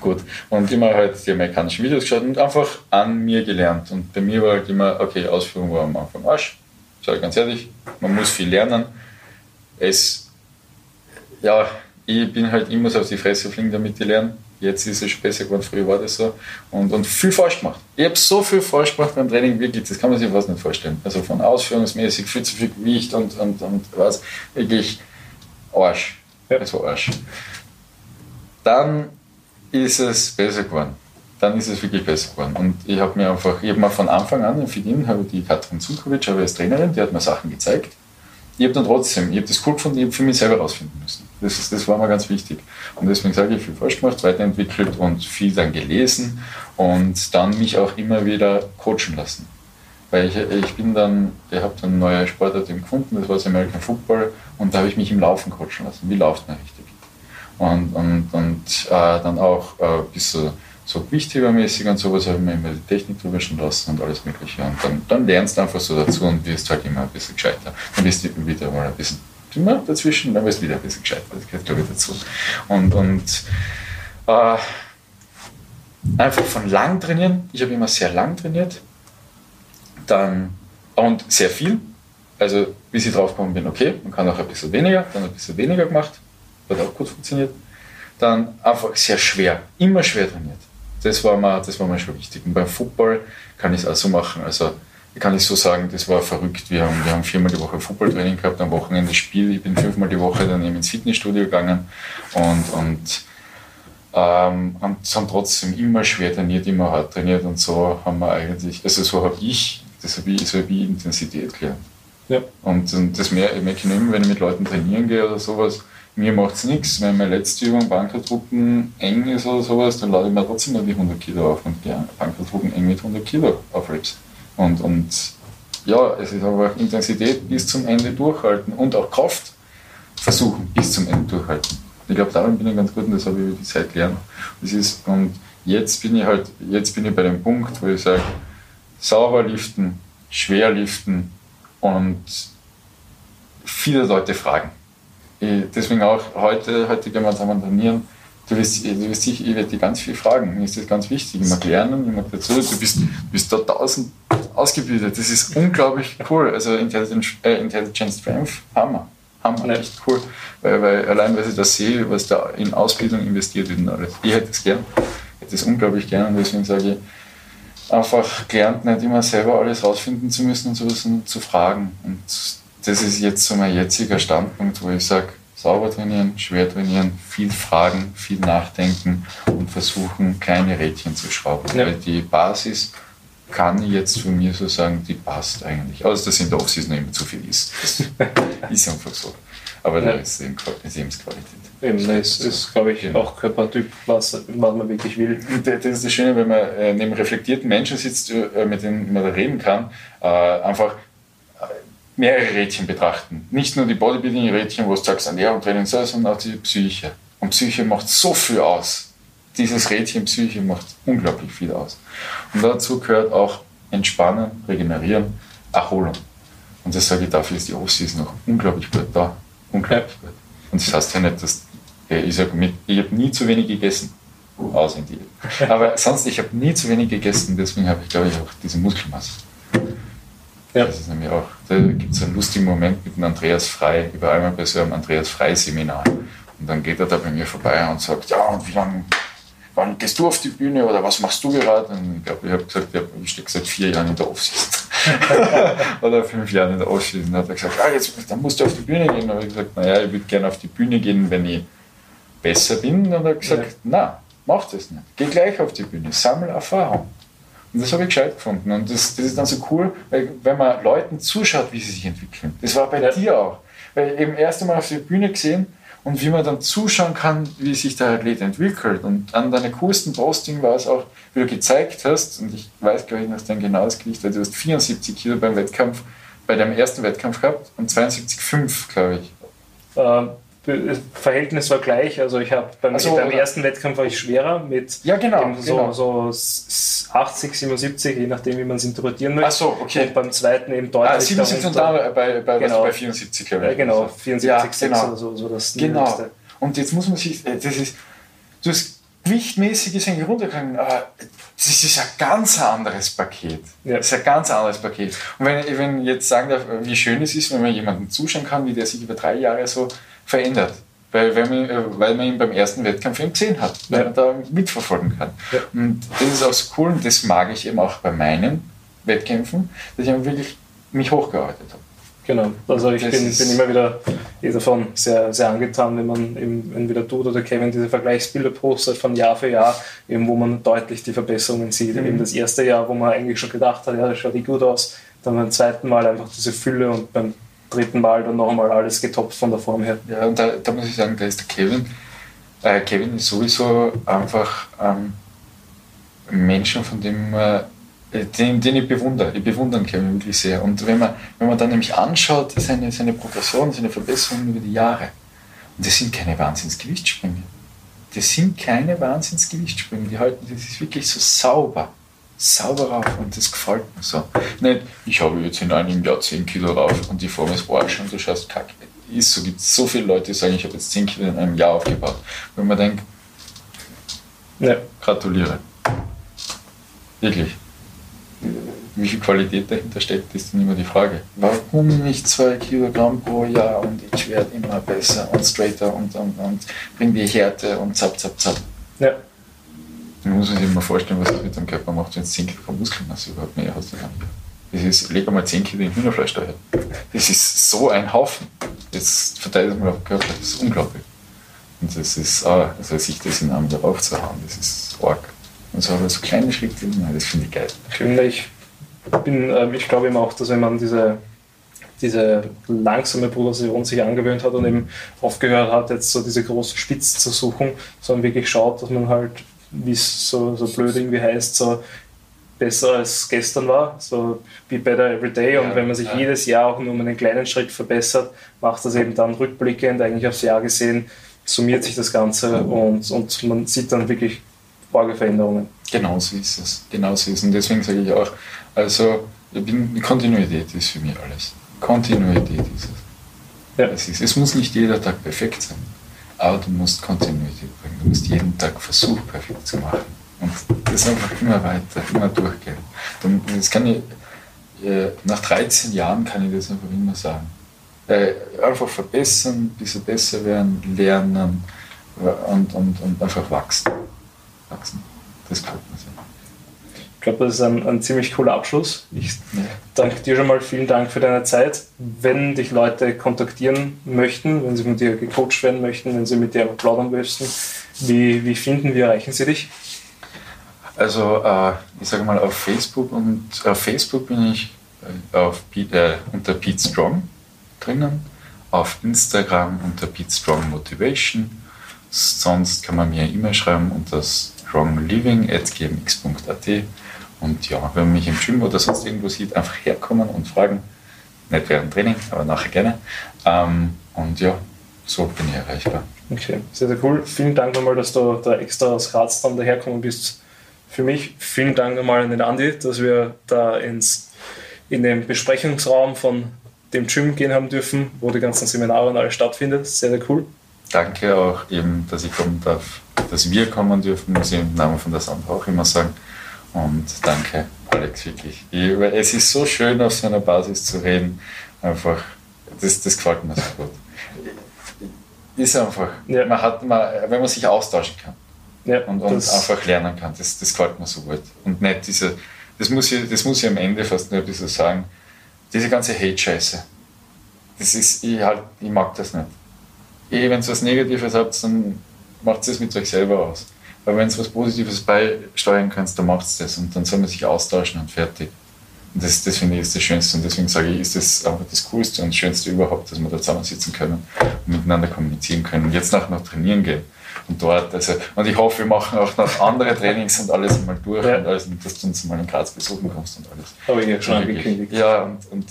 Gut. Und immer halt die amerikanischen Videos geschaut und einfach an mir gelernt. Und bei mir war halt immer, okay, Ausführung war am Anfang Arsch. Ich ganz ehrlich, man muss viel lernen. Es, ja, ich bin halt immer so auf die Fresse fliegen, damit ich lerne. Jetzt ist es schon besser geworden, früher war das so. Und, und viel falsch gemacht. Ich habe so viel falsch gemacht beim Training, wirklich, das kann man sich fast nicht vorstellen. Also von ausführungsmäßig viel zu viel Gewicht und, und, und was, wirklich Arsch. Ja. War Arsch. Dann ist es besser geworden. Dann ist es wirklich besser geworden. Und ich habe mir einfach, ich habe mir von Anfang an in Fidin, habe die Katrin Zukovic, habe als Trainerin, die hat mir Sachen gezeigt. Ich habe dann trotzdem, ich habe das cool gefunden, ich habe für mich selber rausfinden müssen. Das, ist, das war mir ganz wichtig. Und deswegen sage ich, viel falsch gemacht, weiterentwickelt und viel dann gelesen und dann mich auch immer wieder coachen lassen. Weil ich, ich bin dann, ich habe dann neue Sportart gefunden, das war das American Football und da habe ich mich im Laufen coachen lassen. Wie läuft man richtig? Und, und, und äh, dann auch äh, ein bisschen so gewichthebermäßig und sowas habe ich mir immer die Technik drüber schon lassen und alles mögliche. Und dann, dann lernst du einfach so dazu und wirst halt immer ein bisschen gescheiter. Dann wirst du wieder mal ein bisschen dümmer dazwischen, dann wirst du wieder ein bisschen gescheiter. Das gehört glaube ich dazu. Und, und äh, einfach von lang trainieren. Ich habe immer sehr lang trainiert. Dann und sehr viel. Also bis ich draufgekommen bin, okay, man kann auch ein bisschen weniger, dann ein bisschen weniger gemacht, hat auch gut funktioniert. Dann einfach sehr schwer, immer schwer trainiert. Das war mir, das war mir schon wichtig. Und beim Football kann ich es auch so machen. Also kann ich so sagen, das war verrückt. Wir haben, wir haben viermal die Woche Footballtraining gehabt, am Wochenende Spiel. Ich bin fünfmal die Woche dann eben ins Fitnessstudio gegangen und, und ähm, haben, haben trotzdem immer schwer trainiert, immer hart trainiert und so haben wir eigentlich, also so habe ich, das habe ich, so habe ich Intensität gelernt. Ja. Und, und das merke ich immer, wenn ich mit Leuten trainieren gehe oder sowas, mir macht es nichts, wenn meine letzte Übung Bankertruppen eng ist oder sowas, dann lade ich mir trotzdem noch die 100 Kilo auf und ja, Bankertruppen eng mit 100 Kilo auflebst. Und, und ja, es ist einfach Intensität bis zum Ende durchhalten und auch Kraft versuchen bis zum Ende durchhalten. Ich glaube, darin bin ich ganz gut und das habe ich über die Zeit gelernt. Das ist, und jetzt bin ich halt, jetzt bin ich bei dem Punkt, wo ich sage, sauber liften, schwer liften und viele Leute fragen. Ich, deswegen auch heute, heute gemeinsam trainieren. Du wirst, du wirst sicher, ich werde dir ganz viel fragen. Mir ist das ganz wichtig. Ich mag lernen, ich mag dazu. Du bist, du bist da tausend ausgebildet. Das ist unglaublich cool. Also Intelligent, äh, Intelligent Strength, Hammer. Hammer, ja. echt cool. Weil, weil allein, weil ich das sehe, was da in Ausbildung investiert wird und alles. Ich hätte es gern. Ich hätte es unglaublich gern und deswegen sage ich, einfach gelernt, nicht immer selber alles rausfinden zu müssen und sowas und zu fragen. Und das ist jetzt so mein jetziger Standpunkt, wo ich sage, sauber trainieren, schwer trainieren, viel fragen, viel nachdenken und versuchen, kleine Rädchen zu schrauben. Ja. Weil die Basis kann ich jetzt von mir so sagen, die passt eigentlich. Außer dass in der Offseason immer zu viel ist. Das ist einfach so. Aber ja. da ist eben Lebensqualität. Eben, das ist, glaube ich, genau. auch Körpertyp, was, was man wirklich will. Das ist das Schöne, wenn man äh, neben reflektierten Menschen sitzt, äh, mit denen man da reden kann, äh, einfach mehrere Rädchen betrachten. Nicht nur die Bodybuilding-Rädchen, wo du sagst, Ernährung, Training, sondern auch die Psyche. Und Psyche macht so viel aus. Dieses Rädchen Psyche macht unglaublich viel aus. Und dazu gehört auch Entspannen, Regenerieren, Erholung. Und das sage ich, dafür ist die Offseason noch unglaublich gut da. Unglaublich gut. Und das heißt ja nicht, dass ich sage, ich habe nie zu wenig gegessen. Außer in die. Aber sonst, ich habe nie zu wenig gegessen, deswegen habe ich, glaube ich, auch diese Muskelmasse. Ja. Das ist nämlich auch, da gibt es einen lustigen Moment mit dem Andreas Frei. Ich war einmal bei so einem Andreas Frei-Seminar. Und dann geht er da bei mir vorbei und sagt, ja, und wie lange wann gehst du auf die Bühne oder was machst du gerade? Und ich glaube, ich habe gesagt, ich stecke seit vier Jahren in der Offseason. oder fünf Jahren in der Offseason. Hat er gesagt, ah, jetzt dann musst du auf die Bühne gehen. Und ich gesagt, naja, ich würde gerne auf die Bühne gehen, wenn ich besser bin. Und er hat gesagt, ja. na, mach das nicht. Geh gleich auf die Bühne, sammel Erfahrung. Und das habe ich gescheit gefunden. Und das, das ist dann so cool, weil, wenn man Leuten zuschaut, wie sie sich entwickeln. Das war bei ja. dir auch. Weil eben erst einmal auf die Bühne gesehen, und wie man dann zuschauen kann, wie sich der Athlet entwickelt. Und an deinem coolsten Posting war es auch, wie du gezeigt hast, und ich weiß, glaube ich, noch dein genaues Gewicht, weil du hast 74 Kilo beim Wettkampf, bei deinem ersten Wettkampf gehabt und 72,5, glaube ich. Ähm, Verhältnis war gleich. Also ich habe beim, so, beim ersten Wettkampf war ich schwerer mit ja, genau, so, genau. so 80, 77, je nachdem wie man es interpretieren möchte. Ach so, okay. Und beim zweiten eben deutlich. Ah, 77 und da bei, bei, genau. bei 74, glaube ich. Ja, genau, 74, ja, 6 genau. oder so, so das Genau. Und jetzt muss man sich, äh, das ist, du hast gewichtmäßig ist eigentlich runtergegangen, aber das ist ein ganz anderes Paket. Ja. Das ist ein ganz anderes Paket. Und wenn, wenn ich jetzt sagen darf, wie schön es ist, wenn man jemanden zuschauen kann, wie der sich über drei Jahre so verändert. Weil, weil, man, äh, weil man ihn beim ersten Wettkampf eben gesehen hat, weil ja. man da mitverfolgen kann. Ja. Und das ist auch so cool und das mag ich eben auch bei meinen Wettkämpfen, dass ich wirklich mich hochgearbeitet habe. Genau, also ich bin, bin, immer wieder eh davon sehr, sehr angetan, wenn man eben entweder du oder Kevin diese Vergleichsbilder postet von Jahr für Jahr, eben wo man deutlich die Verbesserungen sieht. Mhm. Eben das erste Jahr, wo man eigentlich schon gedacht hat, ja, das schaut eh gut aus, dann beim zweiten Mal einfach diese Fülle und beim dritten Mal dann noch einmal alles getoppt von der Form her. Ja, und da, da muss ich sagen, da ist der Kevin. Äh, Kevin ist sowieso einfach ähm, ein Mensch, von dem äh, den, den ich bewundere. Ich bewundere Kevin wirklich sehr. Und wenn man, wenn man dann nämlich anschaut, seine, seine Progression, seine Verbesserungen über die Jahre, und das sind keine Wahnsinnsgewichtssprünge. Das sind keine Wahnsinnsgewichtssprünge. Die halten, das ist wirklich so sauber sauber rauf und das gefällt mir so. Nicht, ich habe jetzt in einem Jahr 10 Kilo rauf und die Form ist Arsch und du schaust kacke. Ist so, gibt so viele Leute, die sagen, ich habe jetzt 10 Kilo in einem Jahr aufgebaut. Wenn man denkt, ja. gratuliere. Wirklich. wie viel Qualität dahinter steckt, ist dann immer die Frage. Warum nicht zwei Kilogramm pro Jahr und ich werde immer besser und straighter und, und, und bring die Härte und zap, zap, zap. Ja. Man muss sich immer vorstellen, was das mit dem Körper macht, wenn es 10 Kilogramm Muskelmasse überhaupt mehr hast. Das ist, leg einmal 10 Kilo in Hühnerfleisch daher. Das ist so ein Haufen. Das verteilt man auf den Körper, das ist unglaublich. Und das ist, ah, also sich das in einem wieder aufzuhauen, das ist arg. Und so aber so kleine Schritte, das finde ich geil. Ich finde, ich bin, äh, ich glaube eben auch, dass wenn man diese, diese langsame Progression sich angewöhnt hat und eben aufgehört hat, jetzt so diese großen Spitzen zu suchen, sondern wirklich schaut, dass man halt, wie es so, so blöd irgendwie heißt, so besser als gestern war, so be better every day. Und ja, wenn man sich ja. jedes Jahr auch nur um einen kleinen Schritt verbessert, macht das eben dann rückblickend, eigentlich aufs Jahr gesehen, summiert sich das Ganze und, und man sieht dann wirklich arge Veränderungen. Genau so ist es. Genau so ist es. Und deswegen sage ich auch, also ich bin, Kontinuität ist für mich alles. Kontinuität ist es. Ja. Es, ist, es muss nicht jeder Tag perfekt sein, aber du musst Kontinuität bringen. Du musst jeden Tag versuchen, perfekt zu machen. Und das einfach immer weiter, immer durchgehen. Das kann ich, äh, nach 13 Jahren kann ich das einfach immer sagen. Äh, einfach verbessern, ein bisschen besser werden, lernen äh, und, und, und einfach wachsen. wachsen. Das gefällt mir sehr. Ich glaube, das ist ein, ein, ziemlich cooler Abschluss. Ich danke dir schon mal, vielen Dank für deine Zeit. Wenn dich Leute kontaktieren möchten, wenn sie von dir gecoacht werden möchten, wenn sie mit dir plaudern möchten, wie, wie finden, wie erreichen sie dich? Also äh, ich sage mal auf Facebook und auf Facebook bin ich äh, auf, äh, unter Pete Strong drinnen, auf Instagram unter Pete Strong Motivation. Sonst kann man mir eine E-Mail schreiben unter strongliving.gmx.at. Und ja, wenn man mich im Gym oder sonst irgendwo sieht, einfach herkommen und fragen. Nicht während Training, aber nachher gerne. Ähm, und ja, so bin ich erreichbar. Okay, sehr, sehr cool. Vielen Dank nochmal, dass du da extra aus Graz dann daherkommen bist. Für mich vielen Dank nochmal an den Andi, dass wir da ins, in den Besprechungsraum von dem Gym gehen haben dürfen, wo die ganzen Seminare und alles stattfindet. Sehr, sehr cool. Danke auch eben, dass ich kommen darf, dass wir kommen dürfen, muss ich im Namen von der Sandra auch immer sagen. Und danke, Alex, wirklich. Ich, es ist so schön, auf so einer Basis zu reden. Einfach, das, das gefällt mir so gut. Ist einfach, ja. man hat, man, wenn man sich austauschen kann ja, und, und einfach lernen kann, das, das gefällt mir so gut. Und nicht diese, das muss ich, das muss ich am Ende fast nur ein bisschen sagen, diese ganze Hate-Scheiße, das ist, ich, halt, ich mag das nicht. Wenn ihr was Negatives habt, dann macht es mit euch selber aus. Aber wenn ihr was Positives beisteuern könnt, dann macht es das und dann soll man sich austauschen und fertig. Und das, das finde ich ist das Schönste und deswegen sage ich, ist das einfach das Coolste und Schönste überhaupt, dass wir da zusammensitzen können und miteinander kommunizieren können. Und jetzt nachher noch trainieren gehen und dort. Also, und ich hoffe, wir machen auch noch andere Trainings und alles mal durch ja. und alles, und dass du uns mal in Graz besuchen kommst und alles. Habe ich ja schon angekündigt. Ja, und, und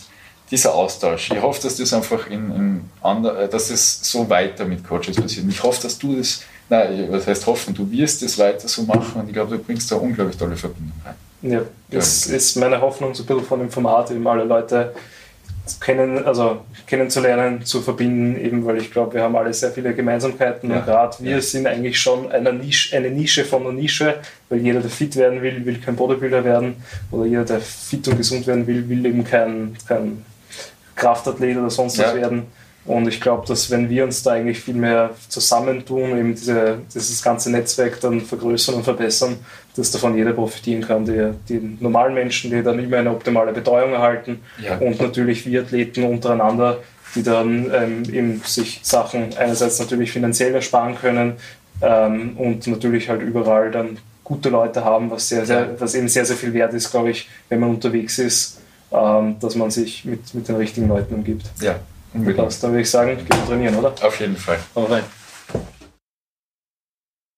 dieser Austausch. Ich hoffe, dass das einfach in, in ander, dass es so weiter mit Coaches passiert. Ich hoffe, dass du das, nein, was heißt hoffen, du wirst das weiter so machen und ich glaube, du bringst da unglaublich tolle Verbindung rein. Ja, das ja. ist meine Hoffnung, so ein bisschen von dem Format, eben alle Leute kennen, also kennenzulernen, zu verbinden, eben weil ich glaube, wir haben alle sehr viele Gemeinsamkeiten ja. und gerade wir ja. sind eigentlich schon eine Nische, eine Nische von einer Nische, weil jeder, der fit werden will, will kein Bodybuilder werden oder jeder, der fit und gesund werden will, will eben kein, kein Kraftathlet oder sonst was werden. Und ich glaube, dass wenn wir uns da eigentlich viel mehr zusammentun, eben diese, dieses ganze Netzwerk dann vergrößern und verbessern, dass davon jeder profitieren kann. Die, die normalen Menschen, die dann immer eine optimale Betreuung erhalten ja. und natürlich wir Athleten untereinander, die dann ähm, eben sich Sachen einerseits natürlich finanziell ersparen können ähm, und natürlich halt überall dann gute Leute haben, was, sehr, sehr, was eben sehr, sehr viel wert ist, glaube ich, wenn man unterwegs ist, ähm, dass man sich mit, mit den richtigen Leuten umgibt. Ja, Unbedingt. Passt. Dann würde ich sagen, gehen wir trainieren, oder? Auf jeden Fall. Hau rein.